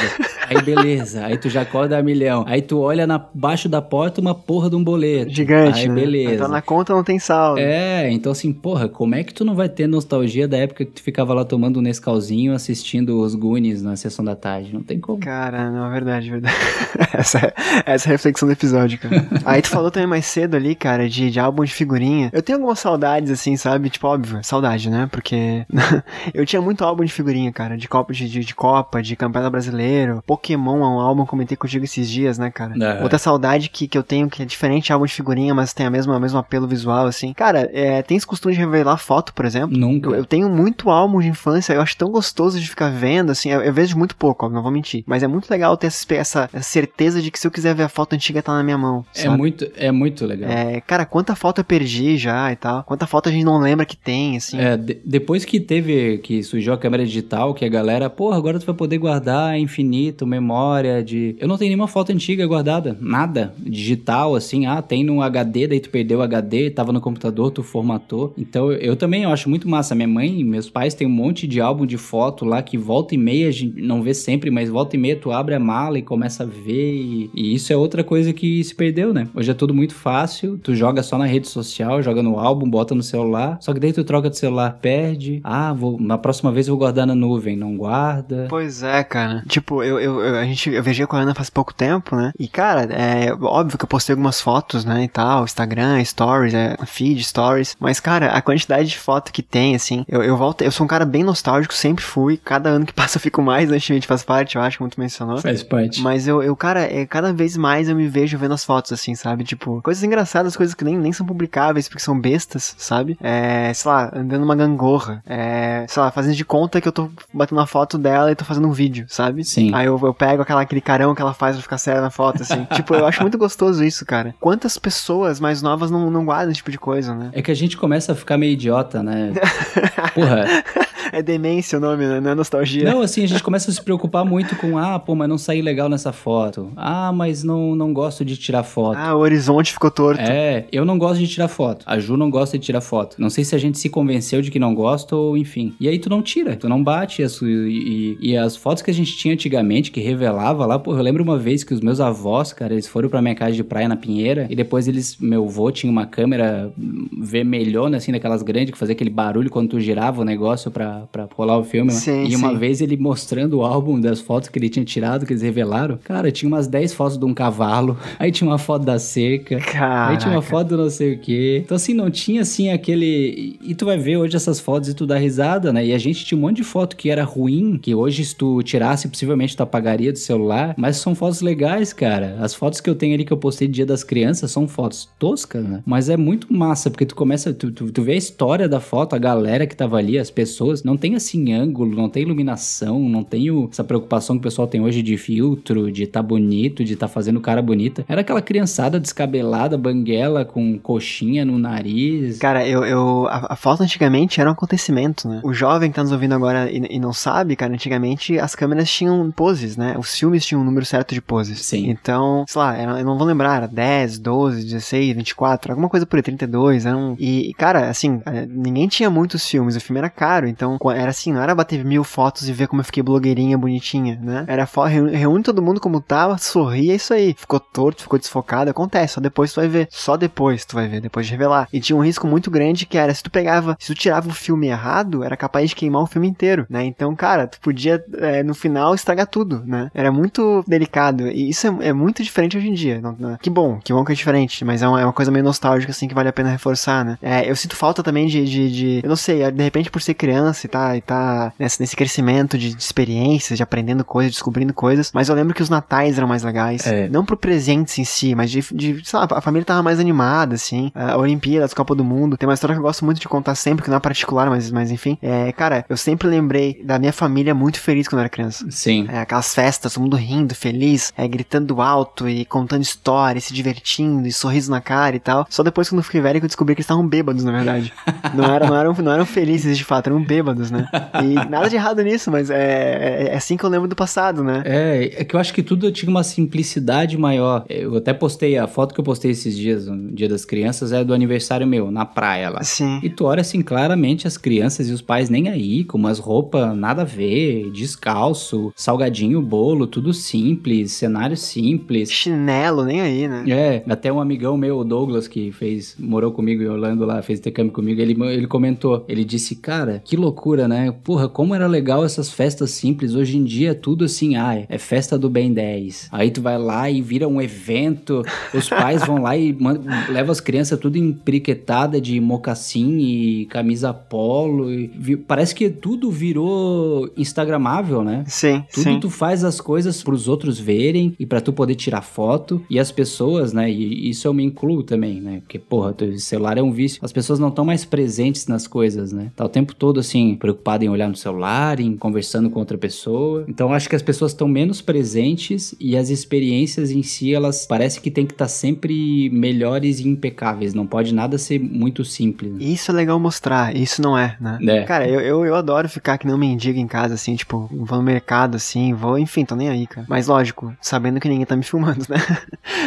Aí beleza, aí tu já acorda a milhão. Aí tu olha na baixo da porta uma porra de um boleto. Gigante. Aí né? beleza. Então na conta não tem saldo. É, então assim, porra, como é que tu não vai ter nostalgia da época que tu ficava lá tomando um Nescauzinho assistindo os Goonies na sessão da tarde? Não tem como. Cara, não, é verdade, é verdade. essa, essa é a reflexão do episódio, cara. Aí tu falou também mais cedo ali, cara, de, de álbum de figurinha. Eu tenho algumas saudades, assim, sabe? Tipo, óbvio, saudade, né? Porque eu tinha muito álbum de figurinha, cara, de Copa, de, de, de Copa, de Campeonato Brasileiro. Pokémon é um álbum, comentei contigo esses dias, né, cara? É. Outra saudade que, que eu tenho, que é diferente de álbum de figurinha, mas tem a mesma, o mesmo apelo visual, assim. Cara, é, tem esse costume de revelar foto, por exemplo. Nunca. Eu, eu tenho muito álbum de infância, eu acho tão gostoso de ficar vendo, assim, eu, eu vejo muito pouco, ó, não vou mentir. Mas é muito legal ter essa, essa, certeza de que se eu quiser ver a foto antiga, tá na minha mão. É sabe? muito, é muito legal. É, cara, quanta foto eu perdi já e tal. Quanta foto a gente não lembra que tem, assim. É, de- depois que teve, que surgiu a câmera digital, que a galera, porra, agora tu vai poder guardar infinito, memória de... Eu não tenho nenhuma foto antiga guardada, nada, digital, assim, ah, tem no HD, daí tu perdeu o HD, tava no computador, tu formatou. Então, eu, também eu acho muito massa. Minha mãe e meus pais têm um monte de álbum de foto lá, que volta e meia, a gente não vê sempre, mas volta e meia tu abre a mala e começa a ver, e, e isso é outra coisa que se perdeu, né? Hoje é tudo muito fácil, tu joga só na rede social, joga no álbum, bota no celular, só que daí tu troca de celular, perde. Ah, vou, na próxima vez eu vou guardar na nuvem, não guarda. Pois é, cara. Tipo, eu, eu, eu- a gente, eu viajei com a Ana faz pouco tempo, né? E, cara, é óbvio que eu postei algumas fotos, né, e tal, Instagram, Stories, é, feed, Stories. Mas, cara, a quantidade de foto que tem, assim, eu, eu volto, eu sou um cara bem nostálgico, sempre fui. Cada ano que passa eu fico mais, né, a gente faz parte, eu acho, como tu mencionou. Faz parte. Mas eu, eu, cara, é, cada vez mais eu me vejo vendo as fotos, assim, sabe? Tipo, coisas engraçadas, coisas que nem, nem são publicáveis porque são bestas, sabe? É, sei lá, andando numa gangorra. É, sei lá, fazendo de conta que eu tô batendo uma foto dela e tô fazendo um vídeo, sabe? Sim. Aí eu, eu pego aquela, aquele carão que ela faz pra ficar séria na foto, assim. tipo, eu acho muito gostoso isso, cara. Quantas pessoas mais novas não, não guardam esse tipo de coisa, né? É que a gente começa a ficar meio idiota, né? Porra. É demência o nome, né? Não é nostalgia. Não, assim, a gente começa a se preocupar muito com, ah, pô, mas não saí legal nessa foto. Ah, mas não, não gosto de tirar foto. Ah, o horizonte ficou torto. É, eu não gosto de tirar foto. A Ju não gosta de tirar foto. Não sei se a gente se convenceu de que não gosta ou enfim. E aí tu não tira, tu não bate. As, e, e- as fotos que a gente tinha antigamente, que revelava lá, pô, eu lembro uma vez que os meus avós, cara, eles foram pra minha casa de praia na Pinheira e depois eles, meu avô tinha uma câmera vermelhona, assim, daquelas grandes, que fazia aquele barulho quando tu girava o negócio pra, pra rolar o filme. né? Sim, e uma sim. vez ele mostrando o álbum das fotos que ele tinha tirado, que eles revelaram, cara, tinha umas 10 fotos de um cavalo, aí tinha uma foto da cerca, Caraca. Aí tinha uma foto do não sei o quê. Então, assim, não tinha, assim, aquele... E tu vai ver hoje essas fotos e tu dá risada, né? E a gente tinha um monte de foto que era ruim, que hoje se tu tirasse, possivelmente tu apagaria do celular. Mas são fotos legais, cara. As fotos que eu tenho ali que eu postei Dia das Crianças são fotos toscas, né? Mas é muito massa, porque tu começa... Tu, tu, tu vê a história da foto, a galera que tava ali, as pessoas. Não tem, assim, ângulo, não tem iluminação, não tem o- essa preocupação que o pessoal tem hoje de filtro, de tá bonito, de tá fazendo cara bonita. Era aquela criançada descabelada, banguela, com coxinha no nariz. Cara, eu, eu a, a foto antigamente era um acontecimento, né? O jovem que tá nos ouvindo agora e, e não sabe, cara, antigamente as câmeras tinham poses, né? Os filmes tinham um número certo de poses. Sim. Então, sei lá, eu não vou lembrar, era 10, 12, 16, 24, alguma coisa por aí, 32, era um... E, cara, assim, eh, ninguém tinha muitos filmes, o filme era caro, então era assim, não era bater mil fotos e ver como eu fiquei blogueirinha, bonitinha, né? Era reúne, todo mundo como tava, sorria, é isso aí. Ficou torto, ficou desfocado, acontece, só depois tu vai ver. Só depois tu vai ver, depois de revelar. E tinha um risco muito grande que era, se tu pegava, se tu tirava o filme errado, era capaz de queimar o filme inteiro, né? Então, cara, tu podia, é, no final, estragar tudo, né? Era muito delicado. E isso é, é muito diferente hoje em dia. Que bom, que bom que é diferente, mas é uma, é uma coisa meio nostálgica, assim, que vale a pena reforçar, né? É, eu sinto falta também de, de, de- eu não sei, de repente por ser criança e tá, e tá nesse, nesse crescimento de, de experiências, de aprendendo coisas, descobrindo coisas, mas eu lembro que os natais eram mais legais. É. Não pro presentes em si, mas de, de, sei lá, a família tava mais animada, assim. A Olimpíadas, Copa do Mundo. Tem uma história que eu gosto muito de contar sempre, que não é particular, mas, mas enfim. É, cara, eu sempre lembrei da minha família muito feliz quando eu era criança. Sim. É, aquelas festas, todo mundo rindo, feliz, é, gritando alto e contando histórias, se divertindo e sorriso na cara e tal. Só depois, quando eu fiquei velho, que eu descobri que estavam bêbados, na verdade. não, eram, não, eram, não eram felizes de fato, eram bêbados. né? E nada de errado nisso, mas é, é, é assim que eu lembro do passado, né? É, é que eu acho que tudo tinha uma simplicidade maior. Eu até postei, a foto que eu postei esses dias, no Dia das Crianças, é do aniversário meu, na praia lá. Sim. E tu olha assim, claramente as crianças e os pais nem aí, com umas roupas nada a ver, descalço, salgadinho, bolo, tudo simples, cenário simples. Chinelo, nem aí, né? É, até um amigão meu, o Douglas, que fez, morou comigo Orlando lá, fez intercâmbio comigo, ele, ele comentou, ele disse, cara, que loucura, né? Porra, como era legal essas festas simples, hoje em dia é tudo assim, ah, é festa do Ben 10. Aí tu vai lá e vira um evento, os pais vão lá e levam as crianças tudo empriquetada de mocassim e camisa polo, e, parece que tudo virou instagramável, né? Sim, Tudo sim. tu faz as coisas pros outros verem e para tu poder tirar foto, e as pessoas, né, e isso eu me incluo também, né? Porque, porra, o celular é um vício. As pessoas não estão mais presentes nas coisas, né? Tá o tempo todo, assim, preocupado em olhar no celular, em conversando com outra pessoa. Então, acho que as pessoas estão menos presentes e as experiências em si, elas parece que tem que estar tá sempre melhores e impecáveis. Não pode nada ser muito simples. Né? Isso é legal mostrar, isso não é, né? É. Cara, eu, eu, eu adoro ficar que um mendigo em casa, assim, tipo, vou no mercado, assim, vou, enfim, tô nem aí, cara. Mas lógico, sabendo que ninguém tá me filmando, né?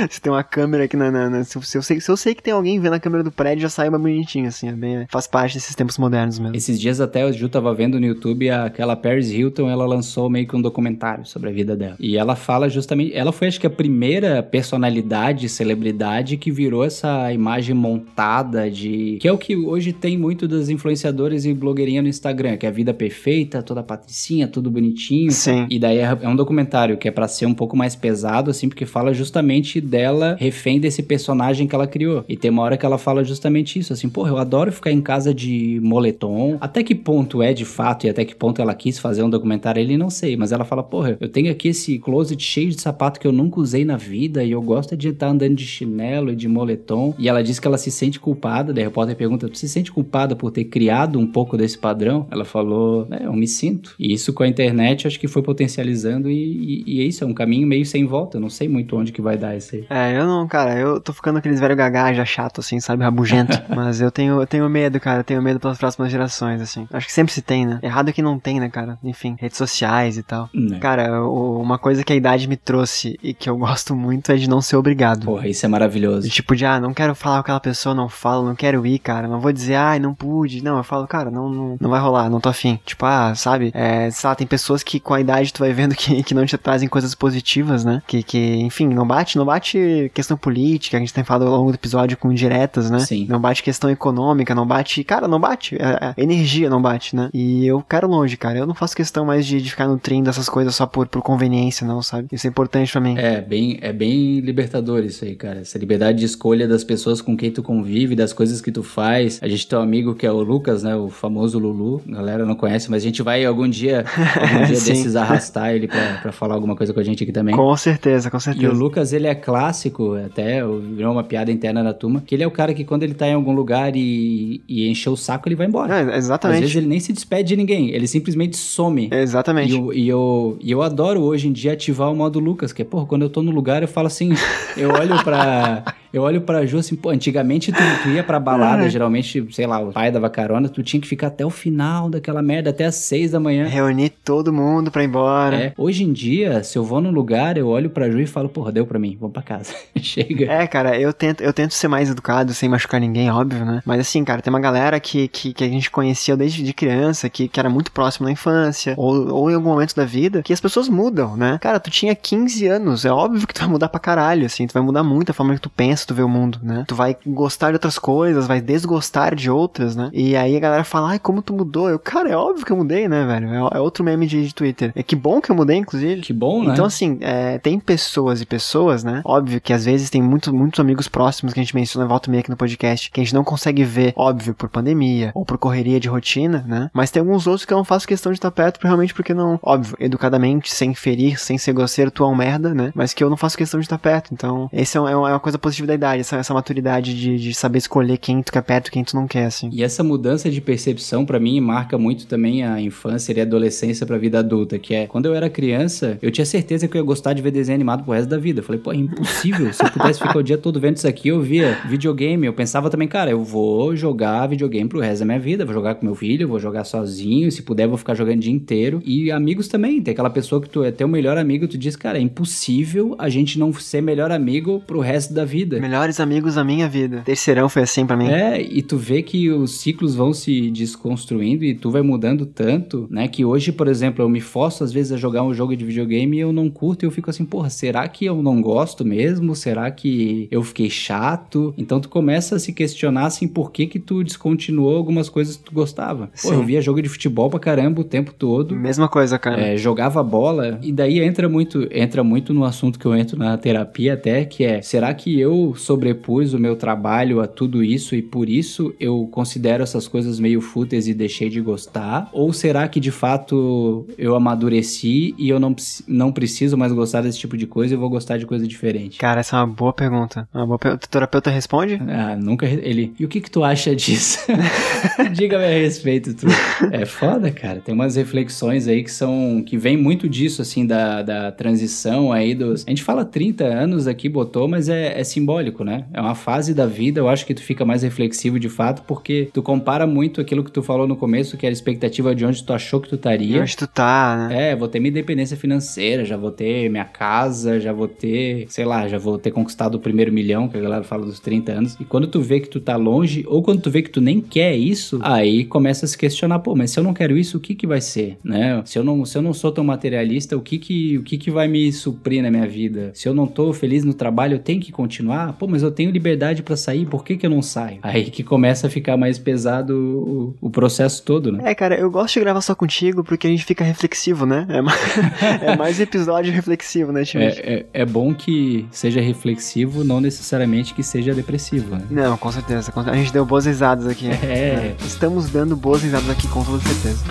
se tem uma câmera aqui na. na, na se, se, eu sei, se eu sei que tem alguém vendo a câmera do prédio, já sai uma bonitinha, assim, é bem, faz parte desses tempos modernos mesmo. Esses dias até o Ju tava vendo no YouTube aquela Paris Hilton, ela lançou meio que um documentário sobre a vida dela. E ela fala justamente. Ela foi, acho que, a primeira personalidade, celebridade que virou essa imagem montada de. que é o que hoje tem muito dos influenciadores e blogueirinha no Instagram, que é a vida perfeita, toda patricinha, tudo bonitinho. Sim. E daí é, é um documentário que é para ser um pouco mais pesado, assim, porque fala justamente dela refém desse personagem que ela criou. E tem uma hora que ela fala justamente isso, assim, porra, eu adoro ficar em casa de moletom. Até que ponto é de fato e até que ponto ela quis fazer um documentário, ele não sei, mas ela fala, porra, eu tenho aqui esse closet cheio de sapato que eu nunca usei na vida e eu gosto de estar andando de chinelo e de moletom. E ela diz que ela se sente culpada, daí a repórter pergunta, se sente culpada por ter criado um pouco desse padrão? Ela falou, é, eu me sinto. E isso com a internet acho que foi potencializando e, e, e é isso, é um caminho meio sem volta, eu não sei muito onde que vai dar isso aí. É, eu não, cara, eu tô ficando aqueles velho gagá já chato, assim, sabe, rabugento. mas eu tenho, eu tenho medo, cara, eu tenho medo pelas próximas gerações, assim. Acho que sempre se tem, né? Errado é que não tem, né, cara? Enfim, redes sociais e tal. Né. Cara, o- uma coisa que a idade me trouxe e que eu gosto muito é de não ser obrigado. Porra, isso é maravilhoso. De tipo de, ah, não quero falar com aquela pessoa, não falo, não quero ir, cara. Não vou dizer, ai, não pude. Não, eu falo, cara, não, não, não vai rolar, não tô afim. Tipo, ah, sabe? É, sei lá, tem pessoas que com a idade tu vai vendo que, que não te trazem coisas positivas, né? Que, que, enfim, não bate, não bate questão política, a gente tem falado ao longo do episódio com diretas, né? Sim. Não bate questão econômica, não bate, cara, não bate. É, é, energia não bate, né? E eu quero longe, cara. Eu não faço questão mais de, de ficar nutrindo essas coisas só por, por conveniência, não, sabe? Isso é importante pra mim. É, bem, é bem libertador isso aí, cara. Essa liberdade de escolha das pessoas com quem tu convive, das coisas que tu faz. A gente tem um amigo que é o Lucas, né? O famoso Lulu. A galera não conhece, mas a gente vai algum dia, algum dia Sim. desses arrastar ele pra, pra falar alguma coisa com a gente aqui também. Com certeza, com E o certeza. Lucas, ele é clássico, até virou uma piada interna na turma, que ele é o cara que quando ele tá em algum lugar e, e encheu o saco, ele vai embora. É, Às exatamente. vezes ele nem se despede de ninguém, ele simplesmente some. Exatamente. E eu, e, eu, e eu adoro hoje em dia ativar o modo Lucas, que é, porra, quando eu tô no lugar, eu falo assim, eu olho pra. Eu olho pra Ju assim, pô, antigamente tu, tu ia pra balada, geralmente, sei lá, o pai dava carona, tu tinha que ficar até o final daquela merda, até as seis da manhã. Reunir todo mundo pra ir embora. É, hoje em dia, se eu vou num lugar, eu olho pra Ju e falo, porra, deu pra mim, vamos pra casa. Chega. É, cara, eu tento, eu tento ser mais educado, sem machucar ninguém, óbvio, né? Mas assim, cara, tem uma galera que, que, que a gente conhecia desde de criança, que, que era muito próximo na infância, ou, ou em algum momento da vida, que as pessoas mudam, né? Cara, tu tinha 15 anos, é óbvio que tu vai mudar pra caralho, assim, tu vai mudar muito a forma que tu pensa, tu vê o mundo, né? Tu vai gostar de outras coisas, vai desgostar de outras, né? E aí a galera fala, ai, como tu mudou? Eu, cara, é óbvio que eu mudei, né, velho? É, é outro meme de, de Twitter. É que bom que eu mudei, inclusive. Que bom, né? Então, assim, é, tem pessoas e pessoas, né? Óbvio que às vezes tem muito, muitos amigos próximos que a gente menciona volta meia aqui no podcast, que a gente não consegue ver, óbvio, por pandemia ou por correria de rotina, né? Mas tem alguns outros que eu não faço questão de estar perto, realmente porque não, óbvio, educadamente, sem ferir, sem ser grosseiro, tu é um merda, né? Mas que eu não faço questão de estar perto. Então, esse é, um- é uma coisa positiva da idade, essa, essa maturidade de, de saber escolher quem tu quer perto e quem tu não quer, assim. E essa mudança de percepção, para mim, marca muito também a infância e a adolescência pra vida adulta, que é, quando eu era criança, eu tinha certeza que eu ia gostar de ver desenho animado pro resto da vida. Eu falei, pô, é impossível. Se eu pudesse ficar o dia todo vendo isso aqui, eu via videogame. Eu pensava também, cara, eu vou jogar videogame pro resto da minha vida, vou jogar com meu filho, vou jogar sozinho, se puder, vou ficar jogando o dia inteiro. E amigos também, tem aquela pessoa que tu é teu melhor amigo, tu diz, cara, é impossível a gente não ser melhor amigo pro resto da vida. Melhores amigos da minha vida. Terceirão foi assim pra mim. É, e tu vê que os ciclos vão se desconstruindo e tu vai mudando tanto, né? Que hoje, por exemplo, eu me forço às vezes a jogar um jogo de videogame e eu não curto e eu fico assim, porra, será que eu não gosto mesmo? Será que eu fiquei chato? Então tu começa a se questionar assim, por que que tu descontinuou algumas coisas que tu gostava? Pô, eu via jogo de futebol pra caramba o tempo todo. Mesma coisa, cara. É, jogava bola e daí entra muito entra muito no assunto que eu entro na terapia até que é será que eu sobrepus o meu trabalho a tudo isso e por isso eu considero essas coisas meio fúteis e deixei de gostar ou será que de fato eu amadureci e eu não, não preciso mais gostar desse tipo de coisa e vou gostar de coisa diferente Cara, essa é uma boa pergunta. Uma boa per... O terapeuta responde? ah, nunca ele. E o que que tu acha disso? Diga-me a respeito, tu. É foda, cara. Tem umas reflexões aí que são que vem muito disso assim da, da transição aí dos. A gente fala 30 anos aqui botou, mas é, é simbólico, né? É uma fase da vida. Eu acho que tu fica mais reflexivo de fato porque tu compara muito aquilo que tu falou no começo, que era a expectativa de onde tu achou que tu estaria. onde tu tá, né? É, vou ter minha independência financeira, já vou ter minha casa, já vou ter, sei lá, já vou ter conquistado o primeiro milhão, que a galera fala dos 30 anos. E quando tu vê que tu tá longe, ou quando tu vê que tu nem quer isso, aí começa a se questionar, pô, mas se eu não quero isso, o que que vai ser, né? Se eu não, se eu não sou tão materialista, o que que, o que que vai me suprir na minha vida? Se eu não tô feliz no trabalho, eu tenho que continuar? Pô, mas eu tenho liberdade pra sair, por que que eu não saio? Aí que começa a ficar mais pesado o, o processo todo, né? É, cara, eu gosto de gravar só contigo porque a gente fica reflexivo, né? É mais, é mais episódio reflexivo, né, Timothy? É, é, é bom que seja reflexivo, não necessariamente que seja depressivo. Né? Não, com certeza. A gente deu boas risadas aqui. É. Estamos dando boas risadas aqui, com toda certeza.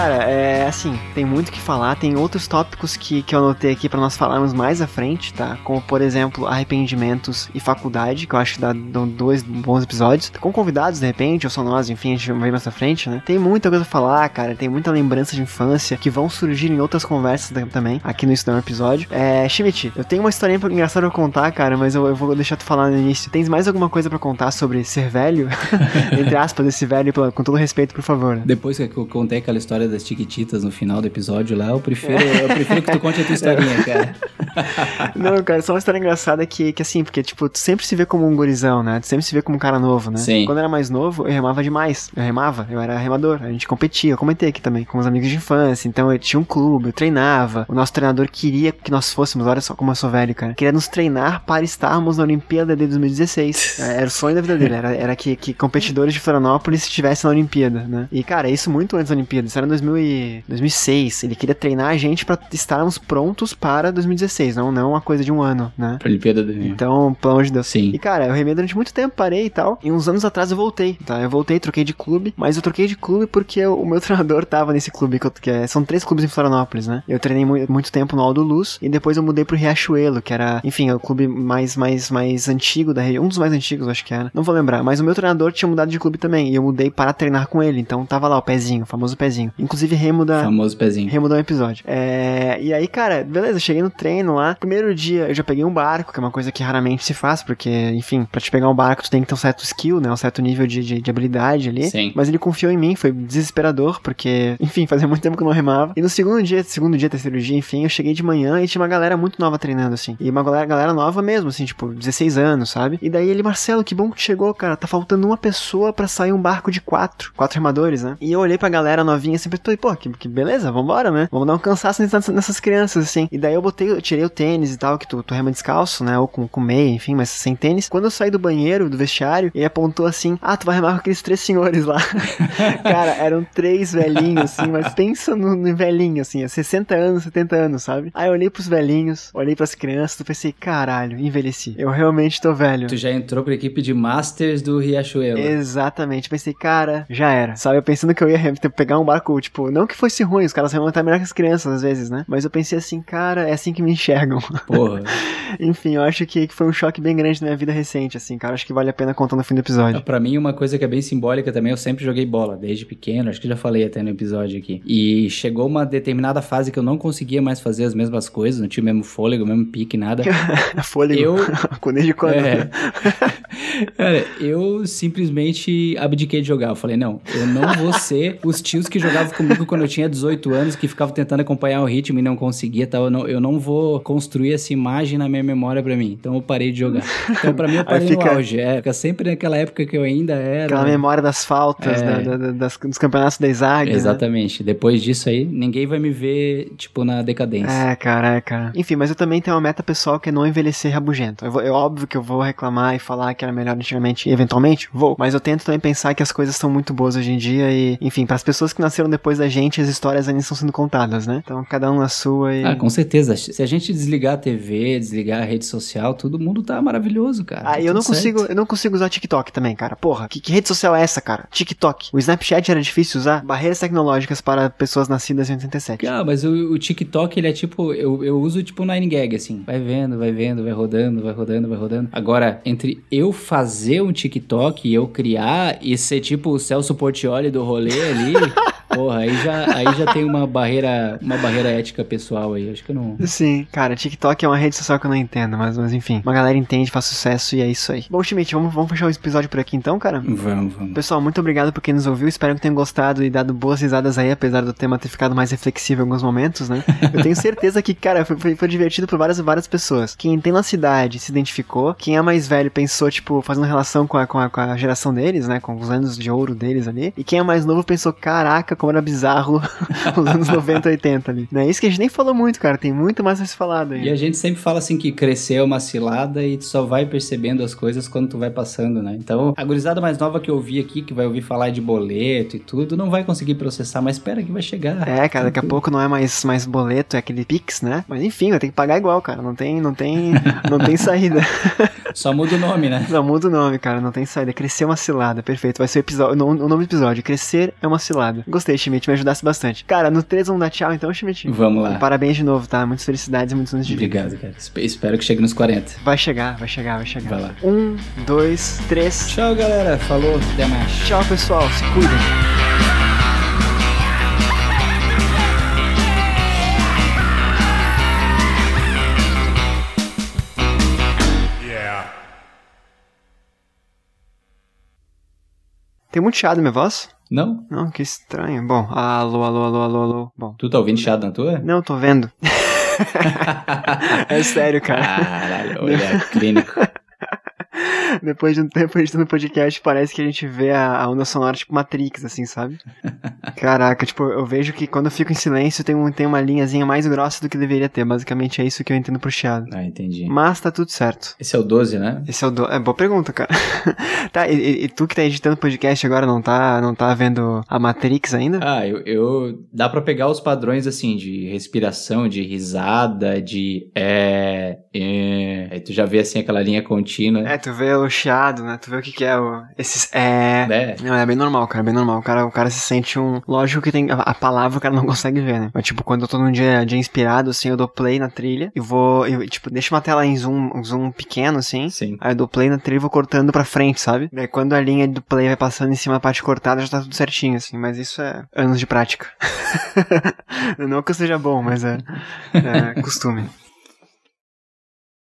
Cara, é assim, tem muito o que falar, tem outros tópicos que, que eu anotei aqui pra nós falarmos mais à frente, tá? Como, por exemplo, arrependimentos e faculdade, que eu acho que dá, dão dois bons episódios. Com convidados, de repente, ou só nós, enfim, a gente vai mais à frente, né? Tem muita coisa pra falar, cara, tem muita lembrança de infância que vão surgir em outras conversas também, aqui no um Episódio. É, Schmidt, eu tenho uma historinha engraçada pra contar, cara, mas eu, eu vou deixar tu falar no início. Tens mais alguma coisa pra contar sobre ser velho? Entre aspas, esse velho, com todo respeito, por favor. né? Depois que eu contei aquela história das Tiquititas no final do episódio lá, eu prefiro, eu prefiro que tu conte a tua historinha, cara. Não, cara, só uma história engraçada que, que assim, porque, tipo, tu sempre se vê como um gurizão, né? Tu sempre se vê como um cara novo, né? Sim. Quando eu era mais novo, eu remava demais. Eu remava, eu era remador. A gente competia, eu comentei aqui também, com os amigos de infância. Então eu tinha um clube, eu treinava. O nosso treinador queria que nós fôssemos, olha só como eu sou velho, cara. Queria nos treinar para estarmos na Olimpíada de 2016. É, Era o sonho da vida dele, era, era que, que competidores de Florianópolis estivessem na Olimpíada, né? E, cara, isso muito antes da Olimpíada, isso era em 2000 e- 2006. Ele queria treinar a gente para estarmos prontos para 2016, não, não uma coisa de um ano, né? Pra Olimpíada do Então, pelo amor de Deus. Sim. E cara, eu remei durante muito tempo, parei e tal. E uns anos atrás eu voltei, tá? Eu voltei, troquei de clube, mas eu troquei de clube porque o meu treinador tava nesse clube, que, eu- que é- são três clubes em Florianópolis, né? Eu treinei mu- muito tempo no Aldo Luz e depois eu mudei pro Riachuelo, que era, enfim, é o clube mais, mais, mais antigo da região, um dos mais antigos, acho que era. Não vou lembrar, mas o meu treinador tinha mudado de clube também e eu mudei para treinar com ele, então tava lá o pezinho, o famoso pezinho. Inclusive remo da, Famoso pezinho. Remudou um episódio. É, e aí, cara, beleza, cheguei no treino lá. Primeiro dia eu já peguei um barco, que é uma coisa que raramente se faz, porque, enfim, pra te pegar um barco tu tem que ter um certo skill, né? Um certo nível de, de, de habilidade ali. Sim. Mas ele confiou em mim, foi desesperador, porque, enfim, fazia muito tempo que eu não remava. E no segundo dia, segundo dia, terceiro dia, enfim, eu cheguei de manhã e tinha uma galera muito nova treinando, assim. E uma galera, galera nova mesmo, assim, tipo, 16 anos, sabe? E daí ele, Marcelo, que bom que tu chegou, cara. Tá faltando uma pessoa pra sair um barco de quatro. Quatro remadores, né? E eu olhei pra galera novinha assim, falei, pô, que, que beleza, vambora, né? Vamos dar um cansaço nessas, crianças, assim. E daí eu botei, eu tirei o tênis e tal, que tu, tu rema descalço, né? Ou com, com meia, enfim, mas sem tênis. Quando eu saí do banheiro, do vestiário, ele apontou assim: Ah, tu vai remar com aqueles três senhores lá. Cara, eram três velhinhos, assim, mas pensa no, no velhinho, assim, 60 anos, 70 anos, sabe? Aí eu olhei pros velhinhos, olhei pras crianças, e pensei, caralho, envelheci. Eu realmente tô velho. Tu já entrou pra equipe de Masters do Riachuelo. Exatamente. Pensei, cara, já era. Sabe, eu pensando que eu ia pegar um barco, tipo, não que fosse ruim, os caras remam até melhor que as crianças, às vezes, né? Mas eu pensei assim, cara, é assim que me enxergam. Porra. Enfim, eu acho que foi um choque bem grande na minha vida recente, assim, cara. Acho que vale a pena contar no fim do episódio. Pra mim, uma coisa que é bem simbólica também, eu sempre joguei bola, desde pequeno, acho que já falei até no episódio aqui. E chegou uma determinada fase que eu não conseguia mais fazer as mesmas coisas, não tinha o mesmo fôlego, o mesmo pique, nada. fôlego? Eu... Desde quando? É. Cara, eu simplesmente abdiquei de jogar. Eu falei, não, eu não vou ser os tios que jogavam comigo quando eu tinha 18 anos, que ficavam tentando acompanhar o ritmo e não conseguia tal. Eu não, eu não vou construir essa imagem na minha memória pra mim. Então eu parei de jogar. Então pra mim eu parei fica... no auge. É, fica sempre naquela época que eu ainda era... Aquela memória das faltas, é... da, da, das, dos campeonatos da Isaac. Né? Exatamente. Né? Depois disso aí, ninguém vai me ver, tipo, na decadência. É, cara, é, cara. Enfim, mas eu também tenho uma meta pessoal que é não envelhecer rabugento. Eu, vou, é óbvio que eu vou reclamar e falar que era melhor antigamente, eventualmente, vou. Mas eu tento também pensar que as coisas são muito boas hoje em dia e, enfim, para as pessoas que nasceram depois da gente, histórias ainda estão sendo contadas, né? Então, cada um na sua e... Ah, com certeza. Se a gente desligar a TV, desligar a rede social, todo mundo tá maravilhoso, cara. Ah, tá eu não consigo, eu não consigo usar TikTok também, cara. Porra, que, que rede social é essa, cara? TikTok. O Snapchat era difícil usar. Barreiras tecnológicas para pessoas nascidas em 87. Ah, mas o, o TikTok, ele é tipo, eu, eu uso tipo Nine Gag, assim. Vai vendo, vai vendo, vai rodando, vai rodando, vai rodando. Agora, entre eu fazer um TikTok e eu criar e ser tipo o Celso Portioli do rolê ali. Porra, aí já, aí já tem uma barreira, uma barreira ética pessoal aí, acho que eu não... Sim, cara, TikTok é uma rede social que eu não entendo, mas, mas enfim, uma galera entende, faz sucesso e é isso aí. Bom, Schmidt, vamos, vamos fechar o episódio por aqui então, cara? Vamos, vamos. Pessoal, muito obrigado por quem nos ouviu, espero que tenham gostado e dado boas risadas aí, apesar do tema ter ficado mais reflexivo em alguns momentos, né? Eu tenho certeza que, cara, foi, foi, foi divertido por várias várias pessoas. Quem tem na cidade se identificou, quem é mais velho pensou, tipo, fazendo relação com a, com a, com a geração deles, né, com os anos de ouro deles ali, e quem é mais novo pensou, caraca, como era bizarro os anos 90, 80 ali. Não é isso que a gente nem falou muito, cara. Tem muito mais a ser falado aí. E a gente sempre fala assim que crescer é uma cilada e tu só vai percebendo as coisas quando tu vai passando, né? Então, a gurizada mais nova que eu ouvi aqui, que vai ouvir falar de boleto e tudo, não vai conseguir processar, mas espera que vai chegar. É, cara, daqui a pouco não é mais, mais boleto, é aquele Pix, né? Mas enfim, vai ter que pagar igual, cara. Não tem, não tem, não tem saída. Só muda o nome, né? Só muda o nome, cara. Não tem saída. Crescer é uma cilada. Perfeito. Vai ser o episódio, o nome do episódio. Crescer é uma cilada. Gostei, Schmidt. Me ajudasse bastante. Cara, no 3 vamos dar tchau então, Schmidt? Vamos lá. Parabéns de novo, tá? Muitas felicidades e muitos anos de vida. Obrigado, cara. Espero que chegue nos 40. Vai chegar, vai chegar, vai chegar. Vai lá. Um, dois, três. Tchau, galera. Falou. Até mais. Tchau, pessoal. Se cuidem. Tem muito chiado minha voz? Não? Não, que estranho. Bom, alô, alô, alô, alô, alô. Bom. Tu tá ouvindo chiado na tua? Não, tô vendo. é sério, cara. Caralho, olha, clínico. Depois de um tempo editando podcast, parece que a gente vê a, a, onda sonora tipo Matrix, assim, sabe? Caraca, tipo, eu vejo que quando eu fico em silêncio tem, um, tem uma linhazinha mais grossa do que deveria ter. Basicamente é isso que eu entendo pro chiado. Ah, entendi. Mas tá tudo certo. Esse é o 12, né? Esse é o 12. É boa pergunta, cara. tá, e, e, tu que tá editando podcast agora não tá, não tá vendo a Matrix ainda? Ah, eu, eu. Dá pra pegar os padrões, assim, de respiração, de risada, de. É. é aí tu já vê, assim, aquela linha contínua. É, tu vê o chiado, né? Tu vê o que que é o... Esses... É... é. Não, é bem normal, cara, é bem normal. O cara, o cara se sente um... Lógico que tem... A, a palavra o cara não consegue ver, né? Mas, tipo, quando eu tô num dia, dia inspirado, assim, eu dou play na trilha e vou... Eu, tipo, deixo uma tela em zoom, um zoom pequeno, assim. Sim. Aí eu dou play na trilha e vou cortando pra frente, sabe? Daí quando a linha do play vai passando em cima da parte cortada, já tá tudo certinho, assim. Mas isso é anos de prática. não que eu seja bom, mas é, é costume.